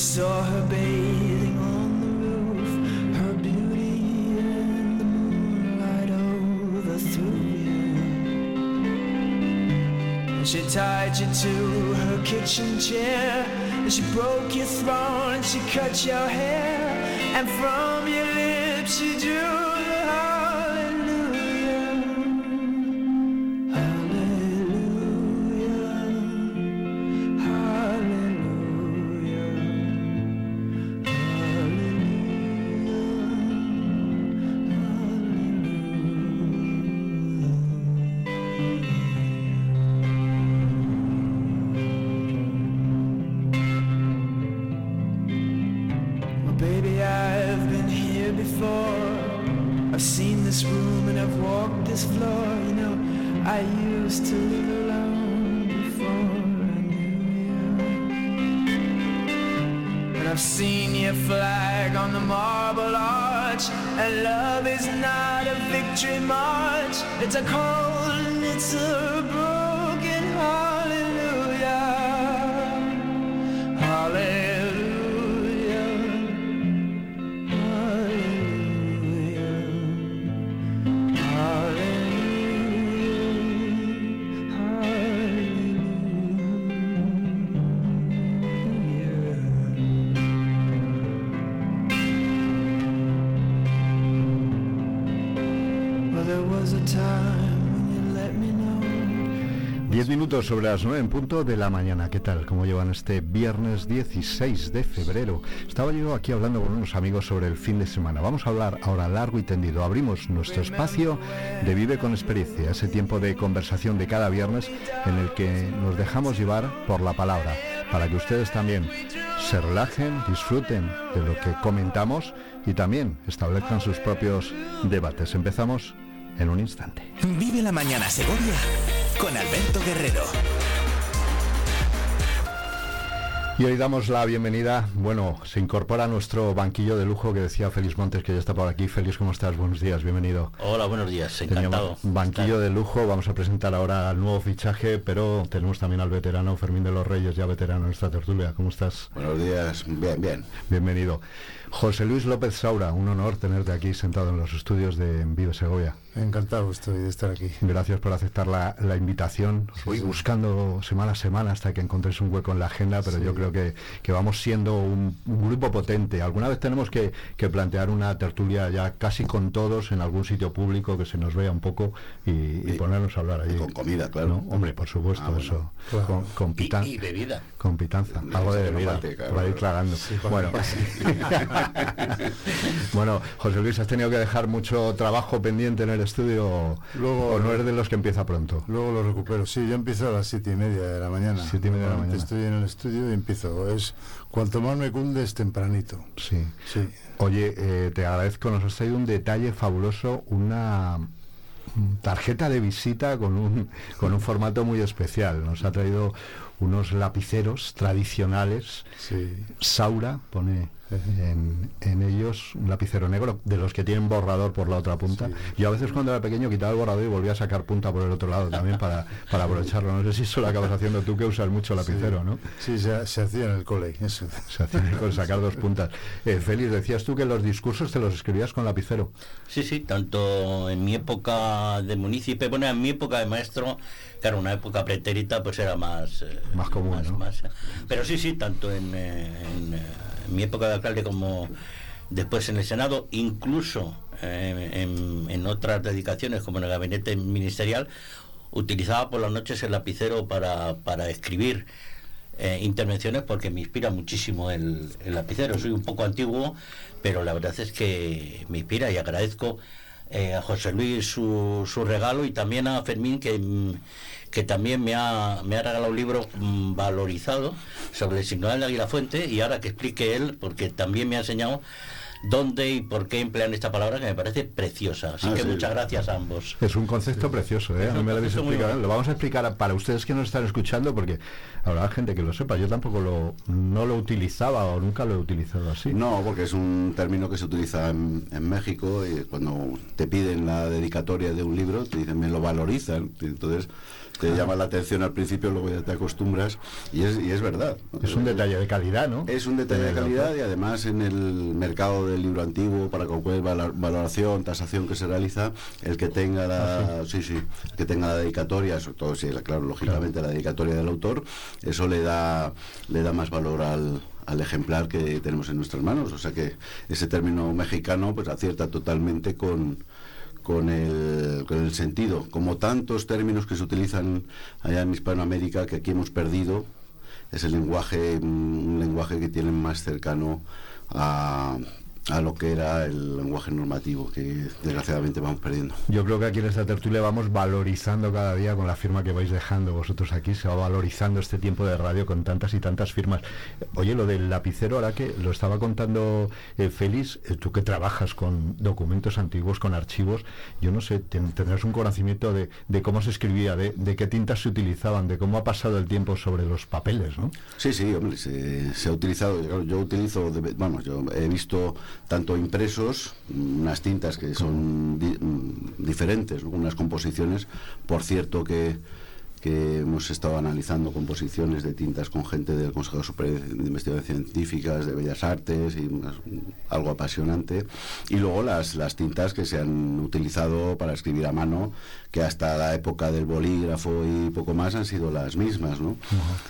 saw her bathing on the roof, her beauty and the moonlight overthrew you. And she tied you to her kitchen chair, and she broke your throne, and she cut your hair, and from your lips she drew. Sobre las 9 en punto de la mañana. ¿Qué tal? ¿Cómo llevan este viernes 16 de febrero? Estaba yo aquí hablando con unos amigos sobre el fin de semana. Vamos a hablar ahora largo y tendido. Abrimos nuestro espacio de Vive con Experiencia, ese tiempo de conversación de cada viernes en el que nos dejamos llevar por la palabra, para que ustedes también se relajen, disfruten de lo que comentamos y también establezcan sus propios debates. Empezamos en un instante. Vive la mañana Segovia con Alberto Guerrero. Y hoy damos la bienvenida, bueno, se incorpora a nuestro banquillo de lujo que decía Félix Montes que ya está por aquí. Félix, ¿cómo estás? Buenos días, bienvenido. Hola, buenos días, encantado. Teníamos banquillo de lujo, vamos a presentar ahora al nuevo fichaje, pero tenemos también al veterano Fermín de los Reyes, ya veterano en nuestra tertulia. ¿Cómo estás? Buenos días, bien, bien. Bienvenido. José Luis López Saura, un honor tenerte aquí sentado en los estudios de Vive Segovia. Encantado estoy de estar aquí. Gracias por aceptar la, la invitación. Voy buscando semana a semana hasta que encontréis un hueco en la agenda, pero yo creo que, que vamos siendo un, un grupo potente. Alguna vez tenemos que, que plantear una tertulia ya casi con todos en algún sitio público que se nos vea un poco y, ponernos a hablar allí. Con comida, claro. ¿No? Hombre, por supuesto, Ah, bueno. eso. Claro. Con, con Y, pitan- y bebida. con pitanza. Algo de bebida. claro, para ir tragando. bueno. bueno, José Luis, ¿has tenido que dejar mucho trabajo pendiente en el estudio? Luego- ¿O no eres de los que empieza pronto? Luego lo recupero. Sí, yo empiezo a las siete y media de la mañana. Siete y media de la mañana. Estoy en el estudio y empiezo. Es cuanto más me cundes tempranito. Sí. Sí. Oye, eh, te agradezco, nos has traído un detalle fabuloso, una tarjeta de visita con un, con un formato muy especial. Nos ha traído unos lapiceros tradicionales. Sí. Saura pone en, en ellos un lapicero negro, de los que tienen borrador por la otra punta. Sí. Yo a veces cuando era pequeño quitaba el borrador y volvía a sacar punta por el otro lado también para, para aprovecharlo. No sé si eso lo acabas haciendo tú que usas mucho lapicero, ¿no? Sí, se, se hacía en el cole. Eso. Se hacía con sacar dos puntas. Eh, Félix, decías tú que los discursos te los escribías con lapicero. Sí, sí, tanto en mi época de municipio, bueno, en mi época de maestro, claro, una época pretérita, pues era más... eh, Más común, ¿no? más, eh, pero sí, sí, tanto en, eh, en, eh, en mi época de alcalde como después en el Senado, incluso eh, en, otras dedicaciones como en el gabinete ministerial, utilizaba por las noches el lapicero para, escribir eh, intervenciones porque me inspira muchísimo el, lapicero. Soy un poco antiguo, pero la verdad es que me inspira y agradezco eh, a José Luis su, su regalo y también a Fermín que, mm, que también me ha, me ha regalado un libro mm, valorizado sobre el signo del Águila Fuente y ahora que explique él, porque también me ha enseñado dónde y por qué emplean esta palabra que me parece preciosa. Así Ah, que sí. muchas gracias a ambos. Es un concepto precioso, ¿eh? Es A mí un me lo habéis explicado. Lo vamos a explicar para ustedes que nos están escuchando porque habrá gente que lo sepa. Yo tampoco lo, no lo utilizaba o nunca lo he utilizado así. No, porque es un término que se utiliza en, en México y cuando te piden la dedicatoria de un libro, te dicen, me lo valorizan. Y entonces te llama la atención al principio, luego ya te acostumbras y es, y es verdad. Es un detalle de calidad, ¿no? Es un detalle de calidad y además en el mercado del libro antiguo, para cualquier valoración, tasación que se realiza, el que tenga la, sí, sí, el que tenga la dedicatoria, sobre todo si, la- claro, lógicamente la dedicatoria del autor, eso le da, le da más valor al, al ejemplar que tenemos en nuestras manos. O sea que ese término mexicano pues acierta totalmente con con el, con el sentido, como tantos términos que se utilizan allá en Hispanoamérica que aquí hemos perdido, es el lenguaje, mm, un lenguaje que tienen más cercano a, a lo que era el lenguaje normativo, que desgraciadamente vamos perdiendo. Yo creo que aquí en esta tertulia vamos valorizando cada día con la firma que vais dejando vosotros aquí, se va valorizando este tiempo de radio con tantas y tantas firmas. Oye, lo del lapicero, ahora que lo estaba contando eh, Félix, eh, tú que trabajas con documentos antiguos, con archivos, yo no sé, ten- tendrás un conocimiento de, de cómo se escribía, de, de qué tintas se utilizaban, de cómo ha pasado el tiempo sobre los papeles, ¿no? Sí, sí, hombre, se, se ha utilizado, yo, yo utilizo, vamos, yo he visto tanto impresos, unas tintas que son mm, diferentes, unas composiciones, por cierto que, que hemos estado analizando composiciones de tintas con gente del Consejo Superior de Investigaciones Científicas, de Bellas Artes, y unas- algo apasionante, y luego las, las tintas que se han utilizado para escribir a mano, que hasta la época del bolígrafo y poco más han sido las mismas, ¿no?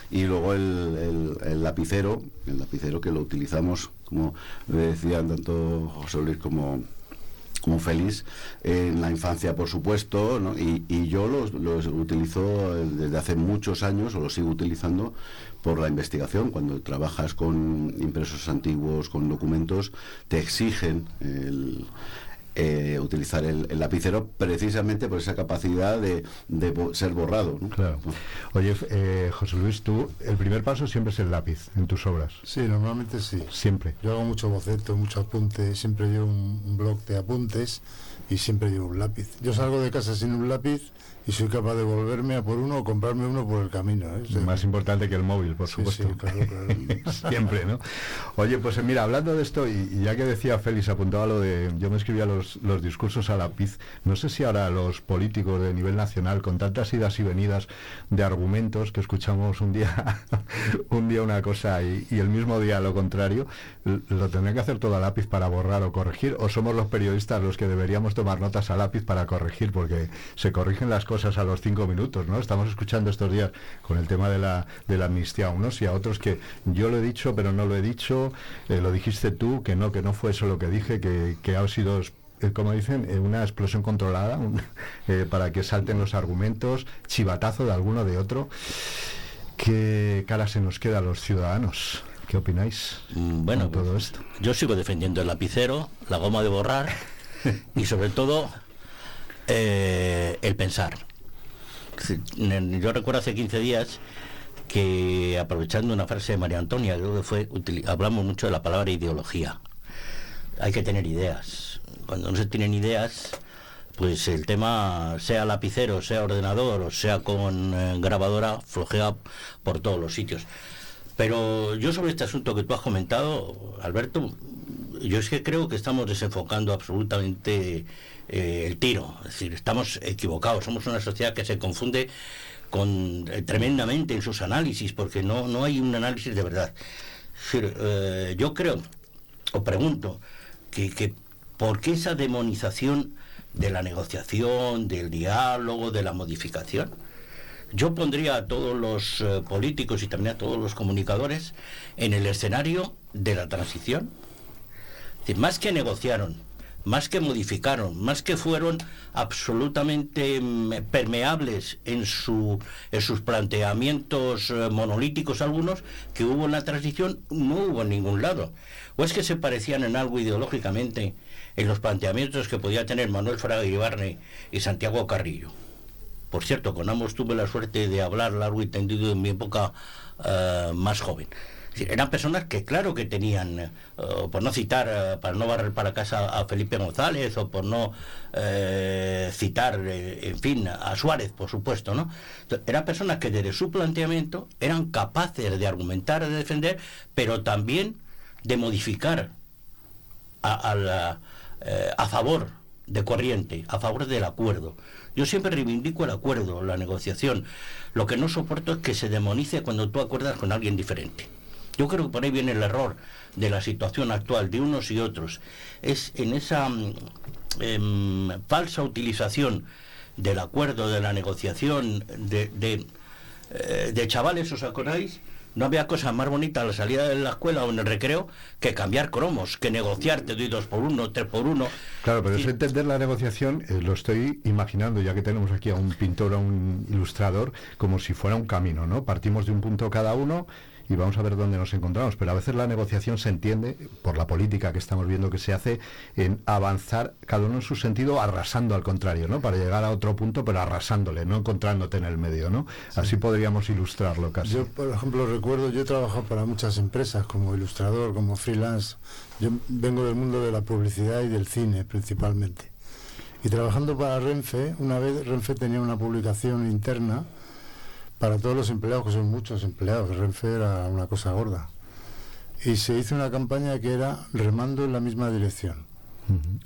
Y luego el, el- el lapicero, el lapicero que lo utilizamos, como decían tanto José Luis como, como Félix, en la infancia, por supuesto, ¿no? y, y yo los, los utilizo eh, desde hace muchos años, o los sigo utilizando por la investigación. Cuando trabajas con impresos antiguos, con documentos, te exigen el, eh, utilizar el, el lapicero precisamente por esa capacidad de, de bo- ser borrado. ¿no? Claro. Oye, eh, José Luis, tú, el primer paso siempre es el lápiz en tus obras, Sí, normalmente sí. siempre. Yo hago mucho boceto, mucho apunte, siempre llevo un, un blog de apuntes y siempre llevo un lápiz. Yo salgo de casa sin un lápiz y soy capaz de volverme a por uno o comprarme uno por el camino. ¿eh? Más importante que el móvil, por supuesto. sí, claro, claro. Siempre, ¿no? Oye, pues eh, mira, hablando de esto, y, y ya que decía Félix, apuntaba lo de, yo me escribía los, los discursos a lápiz, no sé si ahora los políticos de nivel nacional, con tantas idas y venidas de argumentos, que escuchamos un día, un día una cosa y, y el mismo día lo contrario, lo tendrán que hacer todo a lápiz para borrar o corregir, o somos los periodistas los que deberíamos tomar notas a lápiz para corregir, porque se corrigen las cosas a los cinco minutos, ¿no? Estamos escuchando estos días con el tema de la, de la amnistía a unos y a otros que yo lo he dicho, pero no lo he dicho, eh, lo dijiste tú, que no, que no fue eso lo que dije, que, que ha sido eh, como dicen, eh, una explosión controlada un- eh, para que salten los argumentos, chivatazo de alguno de otro. ¿Qué cara se nos queda a los ciudadanos? ¿Qué opináis? Mm, Bueno, con todo pues, esto. yo sigo defendiendo el lapicero, la goma de borrar y sobre todo eh, el pensar. Yo recuerdo hace 15 días que aprovechando una frase de María Antonia, creo que fue, hablamos mucho de la palabra ideología. Hay que tener ideas. Cuando no se tienen ideas, pues el tema, sea lapicero, sea ordenador o sea con eh, grabadora, flojea por todos los sitios. Pero yo sobre este asunto que tú has comentado, Alberto, yo es que creo que estamos desenfocando absolutamente eh, el tiro. Es decir, estamos equivocados. Somos una sociedad que se confunde con eh, tremendamente en sus análisis, porque no, no hay un análisis de verdad. Eh, yo creo, o pregunto, que, que ¿por qué esa demonización de la negociación, del diálogo, de la modificación? Yo pondría a todos los políticos y también a todos los comunicadores en el escenario de la transición. Es decir, más que negociaron, más que modificaron, más que fueron absolutamente mm, permeables en, su, en sus planteamientos eh, monolíticos algunos, que hubo en la transición, no hubo en ningún lado. ¿O es que se parecían en algo ideológicamente en los planteamientos que podía tener Manuel Fraga Ibarne y Santiago Carrillo? Por cierto, con ambos tuve la suerte de hablar largo y tendido en mi época eh, más joven. Eran personas que claro que tenían, eh, por no citar, eh, para no barrer para casa a Felipe González o por no eh, citar, en fin, a Suárez, por supuesto, ¿no? Eran personas que desde su planteamiento eran capaces de argumentar, de defender, pero también de modificar a, la- a favor de corriente, a favor del acuerdo. Yo siempre reivindico el acuerdo, la negociación. Lo que no soporto es que se demonice cuando tú acuerdas con alguien diferente. Yo creo que por ahí viene el error de la situación actual de unos y otros. Es en esa mm, em, falsa utilización del acuerdo, de la negociación, de, de, eh, de chavales, ¿os acordáis? No había cosa más bonita a la salida de la escuela o en el recreo que cambiar cromos, que negociar, te doy dos por uno, tres por uno. Claro, pero Y- es entender la negociación, eh, lo estoy imaginando, ya que tenemos aquí a un pintor, a un ilustrador, como si fuera un camino, ¿no? Partimos de un punto cada uno y vamos a ver dónde nos encontramos. Pero a veces la negociación se entiende, por la política que estamos viendo que se hace, en avanzar cada uno en su sentido, arrasando al contrario, ¿no? Para llegar a otro punto, pero arrasándole, no encontrándote en el medio, ¿no? Así podríamos ilustrarlo casi. Yo, por ejemplo, recuerdo, yo he trabajado para muchas empresas como ilustrador, como freelance. Yo vengo del mundo de la publicidad y del cine principalmente. Y trabajando para Renfe, una vez Renfe tenía una publicación interna para todos los empleados, que son muchos empleados. Renfe era una cosa gorda. Y se hizo una campaña que era remando en la misma dirección.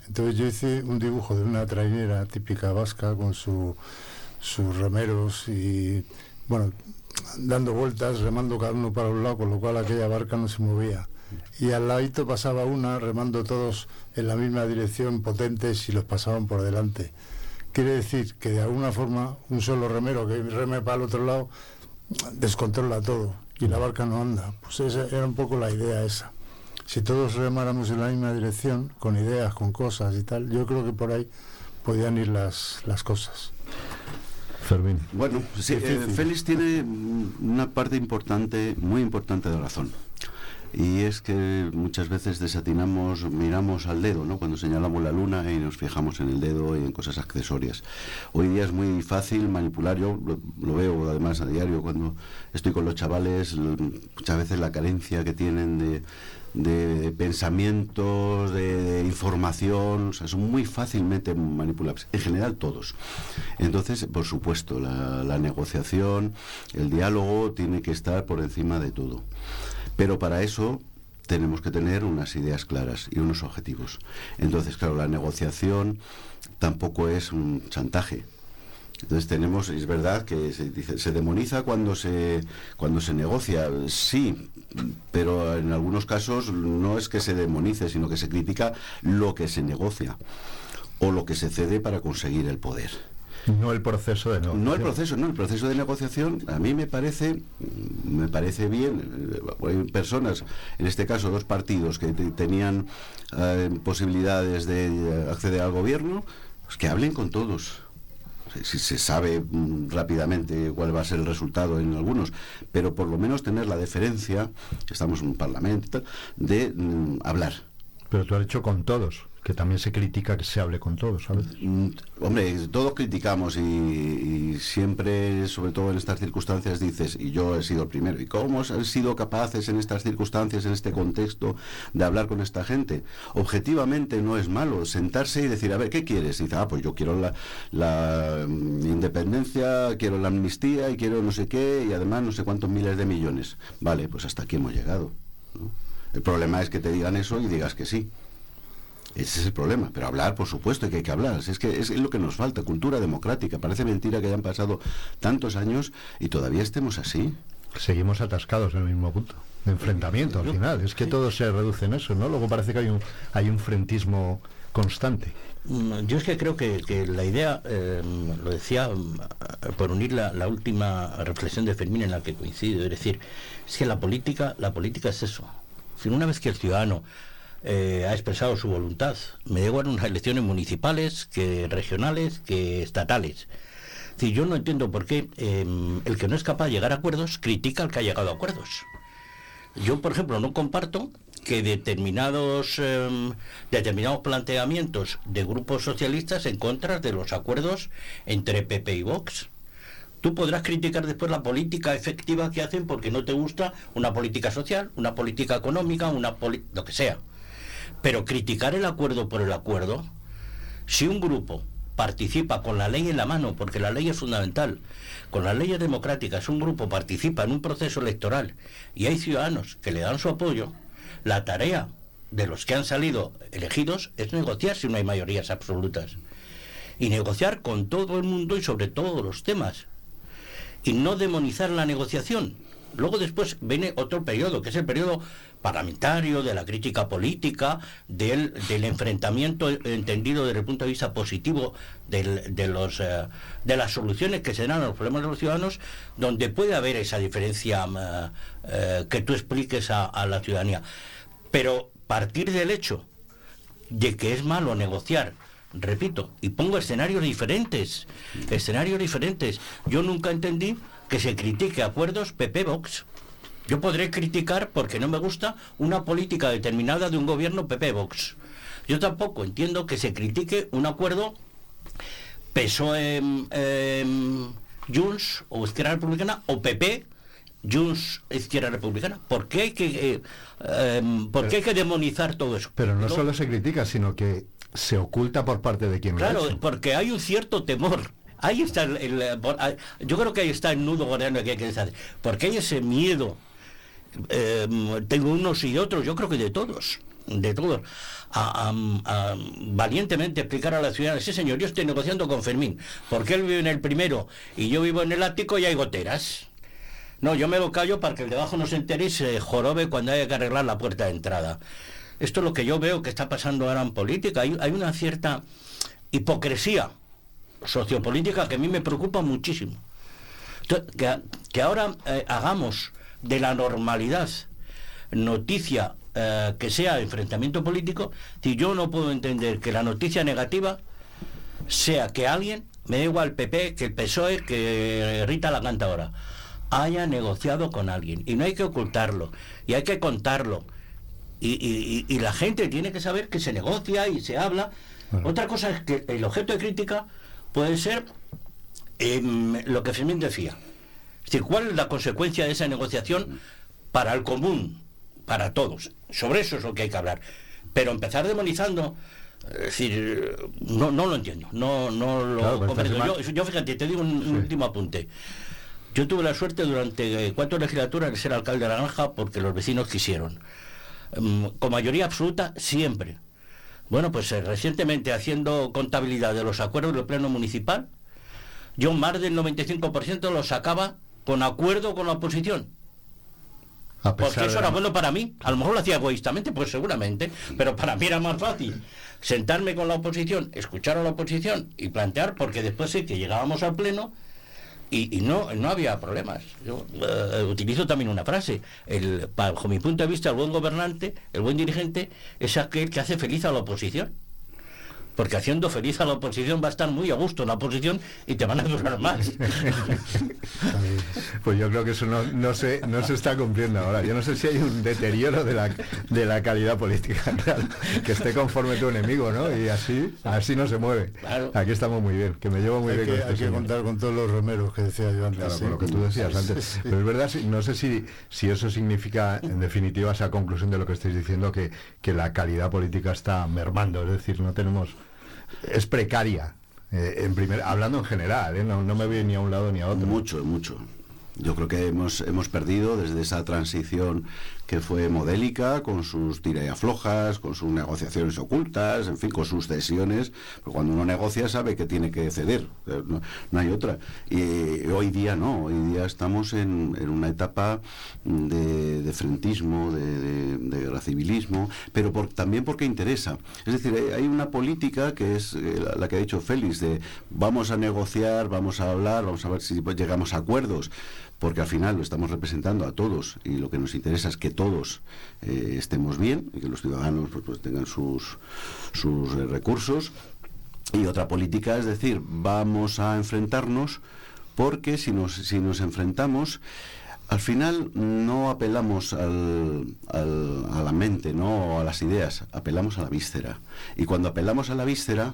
Entonces yo hice un dibujo de una trainera típica vasca con su, sus remeros y, bueno, dando vueltas, remando cada uno para un lado, con lo cual aquella barca no se movía. Y al ladito pasaba una, remando todos en la misma dirección, potentes, y los pasaban por delante. Quiere decir que de alguna forma un solo remero que reme para el otro lado descontrola todo y la barca no anda. Pues esa era un poco la idea esa. Si todos remáramos en la misma dirección, con ideas, con cosas y tal, yo creo que por ahí podían ir las, las cosas. Fermín. Bueno, sí, eh. Félix tiene una parte importante, muy importante de razón. Y es que muchas veces desatinamos, miramos al dedo, ¿no? Cuando señalamos la luna y nos fijamos en el dedo y en cosas accesorias. Hoy día es muy fácil manipular, yo lo, veo además a diario cuando estoy con los chavales, muchas veces la carencia que tienen de, de pensamientos, de, información, o sea, son muy fácilmente manipulables, en general todos. Entonces, por supuesto, la, negociación, el diálogo tiene que estar por encima de todo. Pero para eso tenemos que tener unas ideas claras y unos objetivos. Entonces, claro, la negociación tampoco es un chantaje. Entonces tenemos, es verdad que se, dice, se demoniza cuando se, cuando se negocia, sí, pero en algunos casos no es que se demonice, sino que se critica lo que se negocia o lo que se cede para conseguir el poder. No el proceso de negociación. No el proceso, no, el proceso de negociación a mí me parece, me parece bien. Hay personas, en este caso dos partidos que tenían eh, posibilidades de acceder al gobierno, pues que hablen con todos si se sabe mm, rápidamente cuál va a ser el resultado en algunos, pero por lo menos tener la deferencia, estamos en un parlamento, de mm, hablar. Pero tú has hecho con todos que también se critica que se hable con todos, ¿sabes? Mm, hombre, todos criticamos y, siempre, sobre todo en estas circunstancias, dices, y yo he sido el primero, ¿y cómo han sido capaces en estas circunstancias, en este contexto, de hablar con esta gente? Objetivamente no es malo sentarse y decir, a ver, ¿qué quieres? Y dice, ah, pues yo quiero la, mm, independencia, quiero la amnistía y quiero no sé qué, y además no sé cuántos miles de millones. Vale, pues hasta aquí hemos llegado. El problema es que te digan eso y digas que sí. Ese es el problema. Pero hablar, por supuesto, que hay que hablar. Es que es lo que nos falta, cultura democrática. Parece mentira que hayan pasado tantos años y todavía estemos así. Seguimos atascados en el mismo punto. De enfrentamiento al final. Es que todo se reduce en eso, ¿no? Luego parece que hay un, hay un frentismo constante. Mm, yo es que creo que, la idea, em, lo decía em, por unir la, la, última reflexión de Fermín en la que coincido, es decir, es que la política, la política es eso. Si una vez que el ciudadano eh, ha expresado su voluntad. Me llevo en unas elecciones municipales, que regionales, que estatales. Si yo no entiendo por qué em, el que no es capaz de llegar a acuerdos critica al que ha llegado a acuerdos. Yo, por ejemplo, no comparto que determinados em, determinados planteamientos de grupos socialistas en contra de los acuerdos entre PP y Vox. Tú podrás criticar después la política efectiva que hacen porque no te gusta una política social, una política económica, una lo que sea. Pero criticar el acuerdo por el acuerdo, si un grupo participa con la ley en la mano, porque la ley es fundamental, con las leyes democráticas, un grupo participa en un proceso electoral y hay ciudadanos que le dan su apoyo, la tarea de los que han salido elegidos es negociar si no hay mayorías absolutas. Y negociar con todo el mundo y sobre todos los temas. Y no demonizar la negociación. Luego después viene otro periodo, que es el periodo parlamentario, de la crítica política, del, enfrentamiento entendido desde el punto de vista positivo de, los, eh, de las soluciones que se dan a los problemas de los ciudadanos, donde puede haber esa diferencia eh, eh, que tú expliques a, a la ciudadanía. Pero partir del hecho de que es malo negociar repito, y pongo escenarios diferentes, escenarios diferentes. Yo nunca entendí que se critique acuerdos PP-Vox. Yo podré criticar porque no me gusta una política determinada de un gobierno PP-Vox. Yo tampoco entiendo que se critique un acuerdo PSOE eh, Junts o Izquierda Republicana o PP Junts Izquierda Republicana. ¿Por qué hay que, eh, em, ¿por qué hay que demonizar todo eso? Pero no, solo se critica, sino que se oculta por parte de quien Claro, lo ha porque hay un cierto temor. Ahí está el, yo creo que ahí está el nudo gordiano que hay que decir. Porque hay ese miedo Em, tengo unos y otros, yo creo que de todos, de todos, a, valientemente explicar a la ciudad, sí señor, yo estoy negociando con Fermín, porque él vive en el primero y yo vivo en el ático y hay goteras. No, yo me lo callo para que el de abajo no se entere y se jorobe cuando haya que arreglar la puerta de entrada. Esto es lo que yo veo que está pasando ahora en política. Hay, una cierta hipocresía sociopolítica que a mí me preocupa muchísimo. que, ahora eh, hagamos de la normalidad noticia eh, que sea enfrentamiento político, si yo no puedo entender que la noticia negativa sea que alguien, me da igual PP, que el PSOE, que Rita la cantadora, haya negociado con alguien. Y no hay que ocultarlo, y hay que contarlo. Y, la gente tiene que saber que se negocia y se habla. Otra cosa es que el objeto de crítica puede ser em, lo que Fermín decía. Es decir, ¿cuál es la consecuencia de esa negociación para el común? para todos. Sobre eso es lo que hay que hablar. Pero empezar demonizando, es decir, no, no lo entiendo, no, no lo Claro, pero comprendo. Yo, fíjate, te digo un, Sí. último apunte. Yo tuve la suerte durante eh, cuatro legislaturas de ser alcalde de la granja porque los vecinos quisieron. Mm, Con mayoría absoluta, siempre. Bueno, pues eh, recientemente haciendo contabilidad de los acuerdos del Pleno Municipal, yo más del 95% los sacaba con acuerdo con la oposición. A pesar Porque eso era bueno para mí. A lo mejor lo hacía egoístamente, pues seguramente. Pero para mí era más fácil sentarme con la oposición, escuchar a la oposición y plantear, porque después sí que llegábamos al pleno y, y no, no había problemas. Yo eh, utilizo también una frase. El, bajo mi punto de vista, el buen gobernante, el buen dirigente, es aquel que hace feliz a la oposición. Porque haciendo feliz a la oposición va a estar muy a gusto la oposición y te van a durar más. Pues yo creo que eso no, no, se, no se está cumpliendo ahora. Yo no sé si hay un deterioro de la, de la calidad política real, que esté conforme tu enemigo, ¿no? Y así, así no se mueve. Claro. Aquí estamos muy bien, que me llevo muy Hay bien que, con este hay que contar con todos los remeros que decía yo antes. Claro, sí. con lo que tú decías antes. sí, sí. Pero es verdad, no sé si, si eso significa, en definitiva, esa conclusión de lo que estáis diciendo, que, que la calidad política está mermando. Es decir, no tenemos. Es precaria. eh, en primer, hablando en general, ¿eh? no, no me voy ni a un lado ni a otro. Mucho, mucho. Yo creo que hemos, hemos perdido desde esa transición que fue modélica, con sus tira y aflojas, con sus negociaciones ocultas, en fin, con sus cesiones. Pero cuando uno negocia sabe que tiene que ceder, eh, no, hay otra. Y hoy día no, hoy día estamos en, en una etapa de, de frentismo, de, de- de pero por- también porque interesa. Es decir, hay- una política que es eh, la, la que ha dicho Félix, de vamos a negociar, vamos a hablar, vamos a ver si llegamos a acuerdos, porque al final lo estamos representando a todos y lo que nos interesa es que todos eh, estemos bien y que los ciudadanos pues, pues, tengan sus, sus eh, recursos. Y otra política es decir, vamos a enfrentarnos porque si nos, si nos enfrentamos, al final no apelamos al- a la mente ¿no? a las ideas, apelamos a la víscera. Y cuando apelamos a la víscera,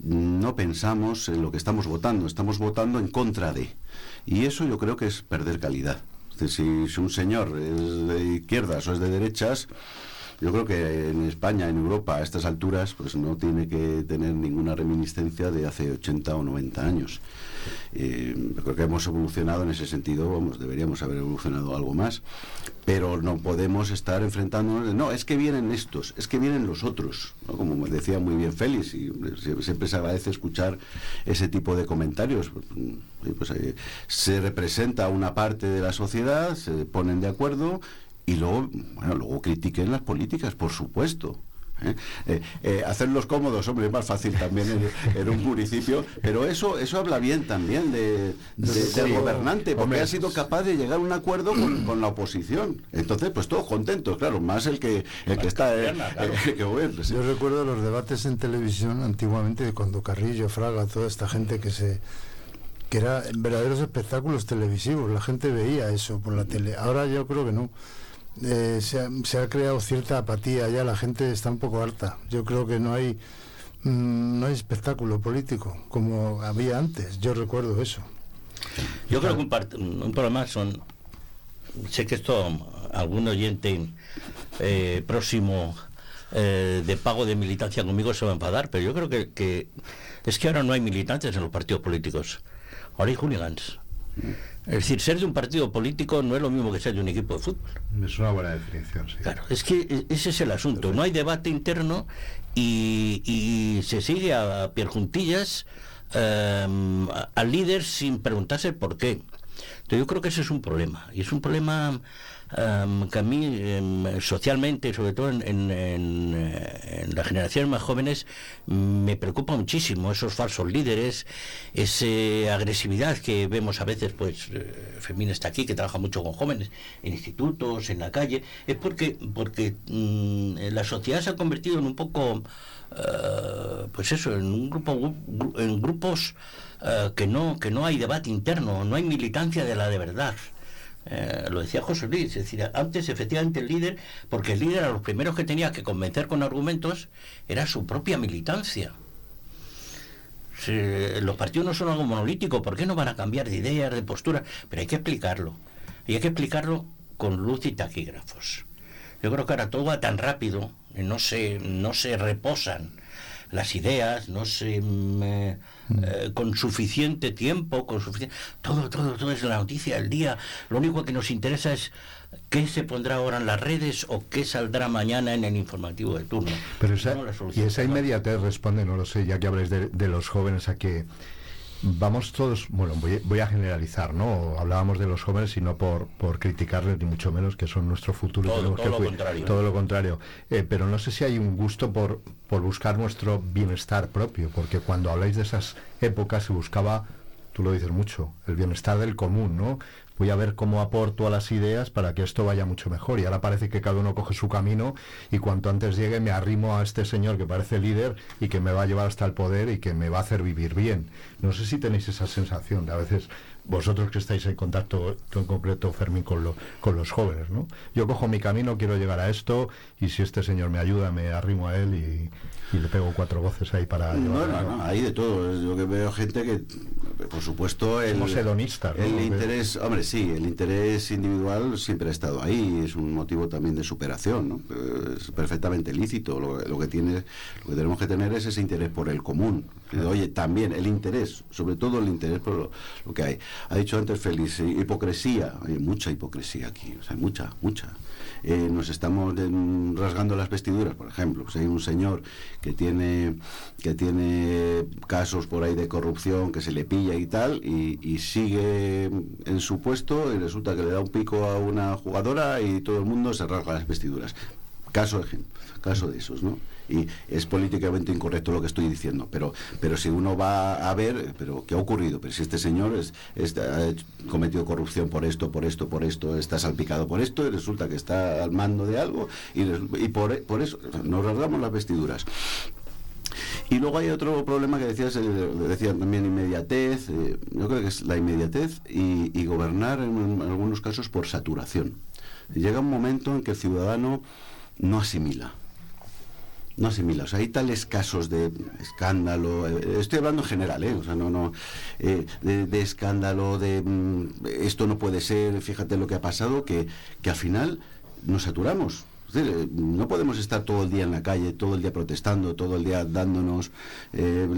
no pensamos en lo que estamos votando, estamos votando en contra de. Y eso yo creo que es perder calidad. Es si un señor es de izquierdas o es de derechas, yo creo que en España, en Europa, a estas alturas, pues no tiene que tener ninguna reminiscencia de hace 80 o 90 años. Creo que hemos evolucionado en ese sentido, vamos, deberíamos haber evolucionado algo más, pero no podemos estar enfrentándonos, no, es que vienen estos, es que vienen los otros, como decía muy bien Félix, y sie- siempre se agradece escuchar ese tipo de comentarios. Pues, mm, pues, eh, se representa una parte de la sociedad, se ponen de acuerdo y luego, bueno, luego critiquen las políticas, por supuesto. ¿Eh? Eh, eh, hacerlos cómodos, hombre, es más fácil también en, en un municipio, pero eso eso habla bien también de, de- del gobernante, porque Hombre, ha sido capaz de llegar a un acuerdo con, con la oposición. Entonces, pues todos contentos, claro, más el que el que está eh, gobierna, claro. el que gobierna, sí. Yo recuerdo los debates en televisión antiguamente de cuando Carrillo, Fraga, toda esta gente que se que eran verdaderos espectáculos televisivos, la gente veía eso por la tele. Ahora yo creo que no. Eh, se, ha, creado cierta apatía ya, la gente está un poco harta. Yo creo que no hay mm, no hay espectáculo político como había antes. Yo recuerdo eso. Yo creo que un, part- un problema son. Sé que esto algún oyente eh, próximo eh, de pago de militancia conmigo se va a enfadar, pero yo creo que, que es que ahora no hay militantes en los partidos políticos. Ahora hay hooligans. Es decir, ser de un partido político no es lo mismo que ser de un equipo de fútbol. Es una buena definición, sí. Claro, es que e- ese es el asunto. No hay debate interno y, y se sigue a pier juntillas em, a- al líder sin preguntarse por qué. Entonces yo creo que ese es un problema. Y es un problema em, que a mí em, socialmente, sobre todo en, en- en, las generaciones más jóvenes, me preocupa muchísimo esos falsos líderes, esa agresividad que vemos a veces, pues eh, Femina está aquí, que trabaja mucho con jóvenes en institutos, en la calle, es porque, porque mm, la sociedad se ha convertido en un poco, eh, pues eso, en un grupo, gru- en grupos eh, que no, que no hay debate interno, no hay militancia de la de verdad. Eh, lo decía José Luis, es decir, antes efectivamente el líder, porque el líder a los primeros que tenía que convencer con argumentos era su propia militancia. Si los partidos no son algo monolítico, ¿por qué no van a cambiar de ideas, de postura? Pero hay que explicarlo. Y hay que explicarlo con luz y taquígrafos. Yo creo que ahora todo va tan rápido, no se, no se reposan las ideas, no se mm, eh, con suficiente tiempo, con suficiente todo, todo, todo es la noticia del día. Lo único que nos interesa es qué se pondrá ahora en las redes o qué saldrá mañana en el informativo de turno. Pero esa, No la y esa inmediatez responde, no lo sé, ya que habláis de, de los jóvenes, a que vamos todos, bueno, voy, voy a generalizar, ¿no? Hablábamos de los jóvenes y no por, por criticarles, ni mucho menos, que son nuestro futuro. Todo- todo que lo contrario. Todo lo contrario. Eh, pero no sé si hay un gusto por, por buscar nuestro bienestar propio, porque cuando habláis de esas épocas se buscaba, tú lo dices mucho, el bienestar del común, ¿no? Voy a ver cómo aporto a las ideas para que esto vaya mucho mejor. Y ahora parece que cada uno coge su camino y cuanto antes llegue me arrimo a este señor que parece líder y que me va a llevar hasta el poder y que me va a hacer vivir bien. No sé si tenéis esa sensación de a veces vosotros que estáis en contacto, en concreto, Fermín, con, lo- con los jóvenes, ¿no? Yo cojo mi camino, quiero llegar a esto y si este señor me ayuda, me arrimo a él y, y le pego cuatro voces ahí para No, no, no, hay de todo. Yo que veo gente que, por supuesto, el, Somos hedonistas, ¿no? el interés, hombre, sí, el interés individual siempre ha estado ahí, es un motivo también de superación, ¿no? Es perfectamente lícito. Lo, lo que tiene, lo que tenemos que tener es ese interés por el común. Oye, también el interés, sobre todo el interés por lo, lo que hay. Ha dicho antes Félix, eh, hipocresía, hay mucha hipocresía aquí, o sea, mucha, mucha. Eh, nos estamos de- rasgando las vestiduras, por ejemplo. Si hay un señor que tiene que tiene casos por ahí de corrupción, que se le pilla y tal, y, sigue en su puesto y resulta que le da un pico a una jugadora y todo el mundo se rasga las vestiduras. Caso, ejem- caso de esos, ¿no? Y es políticamente incorrecto lo que estoy diciendo, pero, pero si uno va a ver, pero ¿qué ha ocurrido? Pero si este señor es, ha cometido corrupción por esto, por esto, por esto, está salpicado por esto, y resulta que está al mando de algo, y, por, eso nos rasgamos las vestiduras. Y luego hay otro problema que decías, eh, decía también inmediatez, eh, yo creo que es la inmediatez y, gobernar en algunos casos por saturación. Llega un momento en que el ciudadano no asimila. No asimila, o sea, hay tales casos de escándalo, eh, estoy hablando en general, ¿eh? o sea, no, no, eh, de, de escándalo, de mm, esto no puede ser, fíjate lo que ha pasado, que, que al final nos saturamos. Eh, no podemos estar todo el día en la calle, todo el día protestando, todo el día dándonos, eh,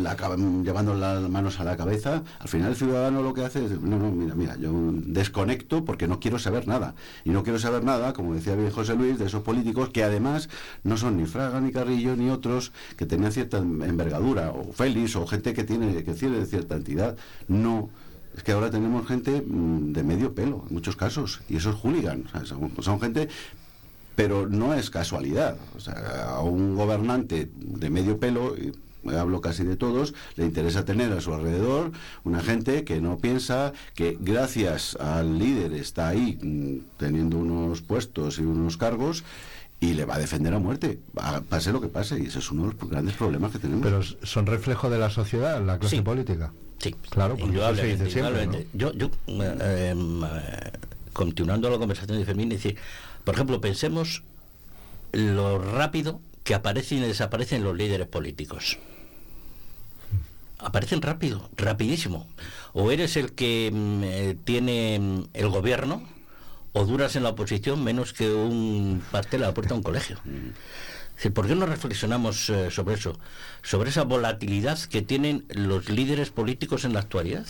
llevando las manos a la cabeza. Al final el ciudadano lo que hace es, no, no, mira, mira, yo desconecto porque no quiero saber nada. Y no quiero saber nada, como decía bien José Luis, de esos políticos que además no son ni Fraga, ni Carrillo, ni otros que tenían cierta envergadura, o Félix, o gente que tiene, que tiene cierta entidad. No. Es que ahora tenemos gente mm, de medio pelo, en muchos casos, y esos hooligans. son gente pero no es casualidad. O sea, a un gobernante de medio pelo, y hablo casi de todos, le interesa tener a su alrededor una gente que no piensa que gracias al líder está ahí mm, teniendo unos puestos y unos cargos y le va a defender a muerte, pase lo que pase, y ese es uno de los grandes problemas que tenemos. Pero son reflejo de la sociedad, la clase Sí. política. Sí, Claro, porque eso se dice siempre. Yo, yo eh, em, eh, continuando la conversación de Fermín, decir, por ejemplo, pensemos lo rápido que aparecen y desaparecen los líderes políticos. Aparecen rápido, rapidísimo. O eres el que mm, eh, tiene mm, el gobierno, o duras en la oposición menos que un pastel a la puerta de un colegio. ¿Por qué no reflexionamos eh, sobre eso? Sobre esa volatilidad que tienen los líderes políticos en la actualidad.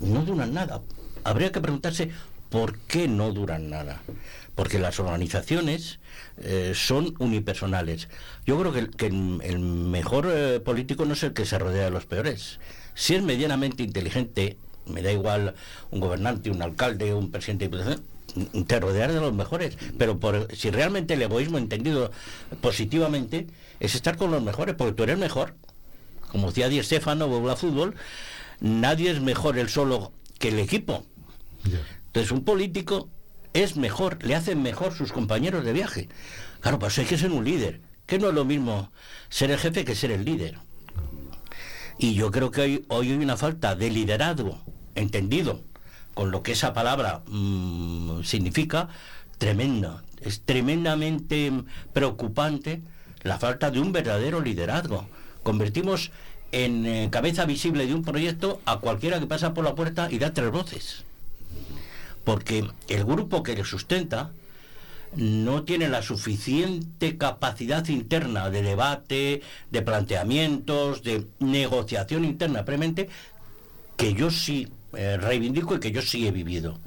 No duran nada. Habría que preguntarse por qué no duran nada. Porque las organizaciones eh, son unipersonales. Yo creo que, el- mejor eh, político no es el que se rodea de los peores. Si es medianamente inteligente, me da igual un gobernante, un alcalde, un presidente de diputación, te rodear de los mejores. Pero si realmente el egoísmo entendido positivamente es estar con los mejores, porque tú eres mejor. Como decía Di Stefano, Bobla Fútbol, nadie es mejor el solo que el equipo. Entonces un político es mejor, le hacen mejor sus compañeros de viaje. Claro, pues hay que ser un líder, que no es lo mismo ser el jefe que ser el líder. Y yo creo que hoy, hoy hay una falta de liderazgo, entendido, con lo que esa palabra mm, significa, tremenda. Es tremendamente preocupante la falta de un verdadero liderazgo. Convertimos en eh, cabeza visible de un proyecto a cualquiera que pasa por la puerta y da tres voces. Porque el grupo que le sustenta no tiene la suficiente capacidad interna de debate, de planteamientos, de negociación interna premente, que yo sí eh, reivindico y que yo sí he vivido.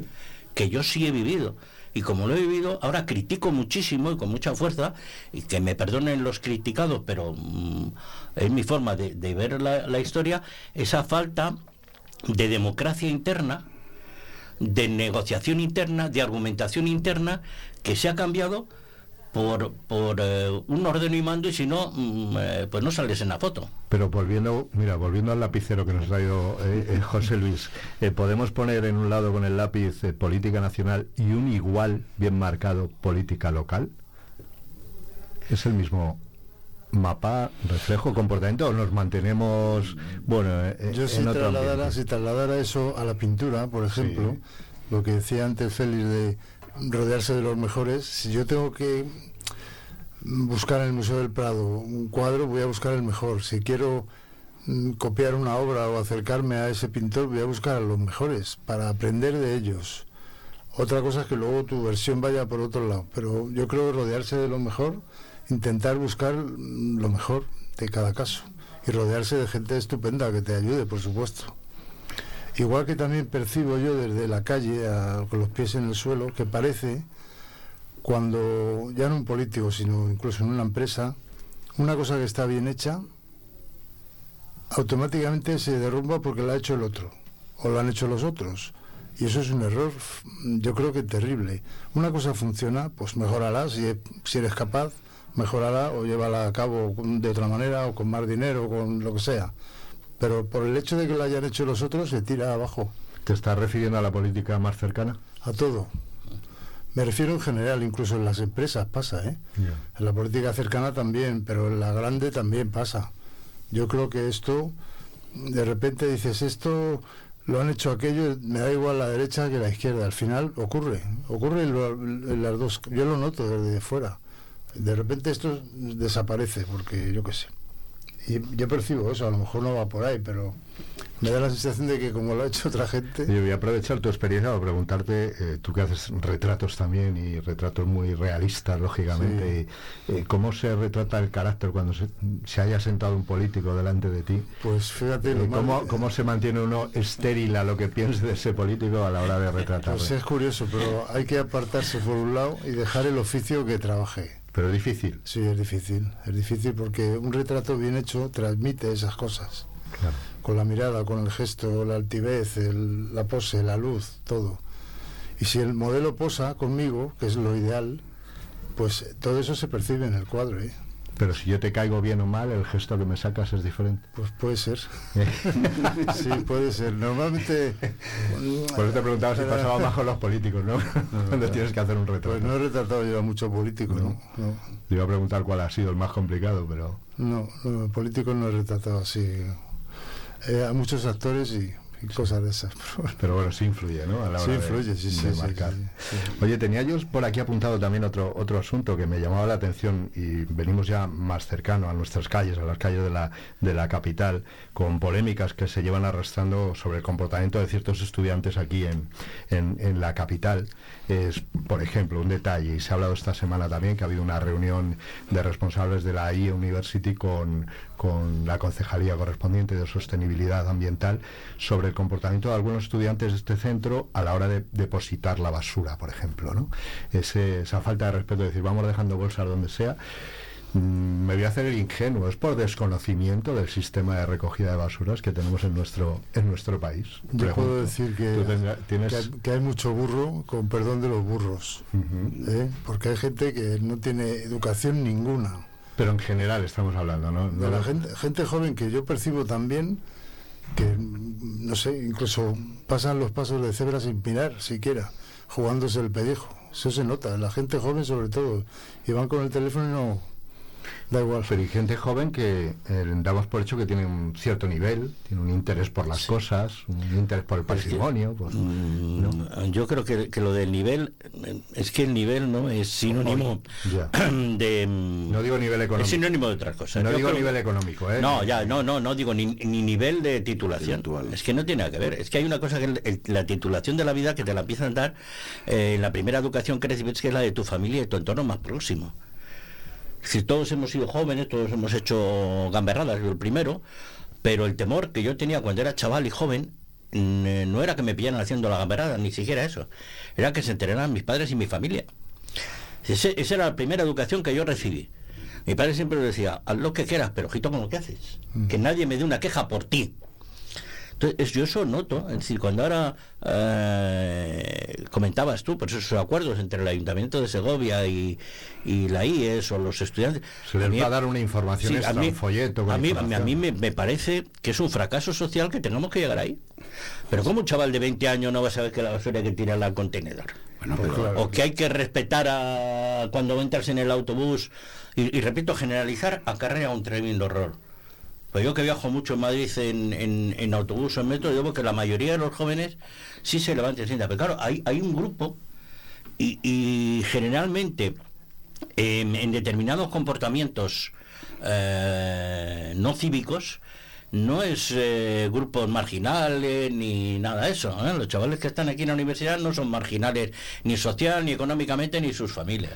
Que yo sí he vivido. Y como lo he vivido, ahora critico muchísimo y con mucha fuerza, y que me perdonen los criticados, pero mm, es mi forma de, ver la historia, esa falta de democracia interna, de negociación interna, de argumentación interna, que se ha cambiado por, por eh, un orden y mando y si no, mm, eh, pues no sales en la foto. Pero volviendo, mira, volviendo al lapicero que nos ha traído eh, José Luis, podemos poner en un lado con el lápiz política nacional y un igual bien marcado política local. Es el mismo mapa, reflejo, comportamiento o nos mantenemos, bueno, yo si trasladara, si trasladara eso a la pintura, por ejemplo, lo que decía antes Félix de rodearse de los mejores. Si yo tengo que buscar en el Museo del Prado un cuadro, voy a buscar el mejor. Si quiero mm, copiar una obra o acercarme a ese pintor, voy a buscar a los mejores para aprender de ellos. Otra cosa es que luego tu versión vaya por otro lado, pero yo creo rodearse de lo mejor, intentar buscar lo mejor de cada caso y rodearse de gente estupenda que te ayude, por supuesto. Igual que también percibo yo desde la calle, con los pies en el suelo, que parece, cuando ya no un político, sino incluso en una empresa, una cosa que está bien hecha, automáticamente se derrumba porque la ha hecho el otro, o lo han hecho los otros. Y eso es un error, yo creo que terrible. Una cosa funciona, pues mejorará, si, si eres capaz, mejorará o llévala a cabo de otra manera, o con más dinero, o con lo que sea pero por el hecho de que lo hayan hecho los otros se tira abajo. ¿Te estás refiriendo a la política más cercana? A todo. Me refiero en general, incluso en las empresas pasa, ¿eh? En la política cercana también, pero en la grande también pasa. Yo creo que esto, de repente dices, esto lo han hecho aquello, me da igual la derecha que la izquierda. Al final ocurre, ocurre en, las dos. Yo lo noto desde fuera. De repente esto desaparece, porque yo qué sé. Y yo percibo eso, a lo mejor no va por ahí, pero me da la sensación de que como lo ha hecho otra gente... Yo voy a aprovechar tu experiencia para preguntarte, eh, tú que haces retratos también y retratos muy realistas, lógicamente, eh, ¿cómo se retrata el carácter cuando se, haya sentado un político delante de ti? Pues fíjate... Eh, ¿cómo, ¿cómo, se mantiene uno estéril a lo que piense de ese político a la hora de retratarlo? Pues es curioso, pero hay que apartarse por un lado y dejar el oficio que trabaje. Pero es difícil. Sí, es difícil. Es difícil porque un retrato bien hecho transmite esas cosas. Con la mirada, con el gesto, la altivez, la pose, la luz, todo. Y si el modelo posa conmigo, que es lo ideal, pues todo eso se percibe en el cuadro. ¿eh? Pero si yo te caigo bien o mal, el gesto que me sacas es diferente. Pues puede ser. sí, puede ser. Normalmente. Por eso te preguntaba si pasaba bajo los políticos, ¿no? Cuando tienes que hacer un retrato. Pues no he retratado yo a muchos políticos, ¿no? ¿no? Te iba a preguntar cuál ha sido el más complicado, pero. No, no políticos no he retratado así. Eh, a muchos actores y cosas de esas. Pero bueno, sí influye, ¿no? A la hora sí influye, sí, sí, marcar. Oye, tenía yo por aquí apuntado también otro, otro asunto que me llamaba la atención y venimos ya más cercano a nuestras calles, a las calles de la, de la capital, con polémicas que se llevan arrastrando sobre el comportamiento de ciertos estudiantes aquí en, en, en la capital. Es, por ejemplo, un detalle, y se ha hablado esta semana también que ha habido una reunión de responsables de la IE University con, con la concejalía correspondiente de sostenibilidad ambiental sobre el comportamiento de algunos estudiantes de este centro a la hora de depositar la basura, por ejemplo. ¿no? esa falta de respeto, de decir, vamos dejando bolsas donde sea. Mm, me voy a hacer el ingenuo, es por desconocimiento del sistema de recogida de basuras que tenemos en nuestro en nuestro país. Yo puedo decir que, que, hay, mucho burro, con perdón de los burros, ¿eh? porque hay gente que no tiene educación ninguna pero en general estamos hablando, ¿no? De la gente, gente joven que yo percibo también que, no sé, incluso pasan los pasos de cebra sin mirar siquiera, jugándose el pellejo. Eso se nota, la gente joven sobre todo. Y van con el teléfono y no... Da igual. Pero hay gente joven que eh, damos por hecho que tiene un cierto nivel, tiene un interés por las cosas, un interés por el patrimonio. Mm, ¿no? Yo creo que, que lo del nivel, eh, es que el nivel no es sinónimo Ya. de... mm, No digo nivel económico. Es sinónimo de otras cosas. No Yo digo creo- nivel económico, ¿eh? No, ya, no, no, no digo ni, ni nivel de titulación. Es que no tiene nada que ver. Es que hay una cosa que el- la titulación de la vida que te la empiezan a dar eh, en la primera educación que recibes, que es la de tu familia y tu entorno más próximo. Si todos hemos sido jóvenes, todos hemos hecho gamberradas, yo el primero, pero el temor que yo tenía cuando era chaval y joven mm, eh, no era que me pillaran haciendo la gamberrada, ni siquiera eso. Era que se enteraran mis padres y mi familia. Ese- esa era la primera educación que yo recibí. Mi padre siempre decía, haz lo que quieras, pero ojito con lo que haces. Que nadie me dé una queja por ti. Entonces, es- yo eso noto, es decir, cuando ahora eh, comentabas tú, pues esos acuerdos entre el Ayuntamiento de Segovia y, y la IES o los estudiantes. Se les a mí- va a dar una información Sí, extra, a mí, un folleto con a mí, a mí me, me parece que es un fracaso social que tengamos que llegar ahí. Pero ¿cómo un chaval de 20 años no va a saber que la basura hay que tirarla al contenedor? Bueno, Pues claro. o que hay que respetar a cuando entras en el autobús y, y repito generalizar acarrea un tremendo horror pues yo que viajo mucho en Madrid en, en, en autobús o en metro yo veo que la mayoría de los jóvenes sí se levantan sientan pero claro hay, hay un grupo y, y generalmente en, en determinados comportamientos eh, no cívicos no es eh, grupos marginales ni nada de eso. ¿eh? Los chavales que están aquí en la universidad no son marginales ni social, ni económicamente, ni sus familias.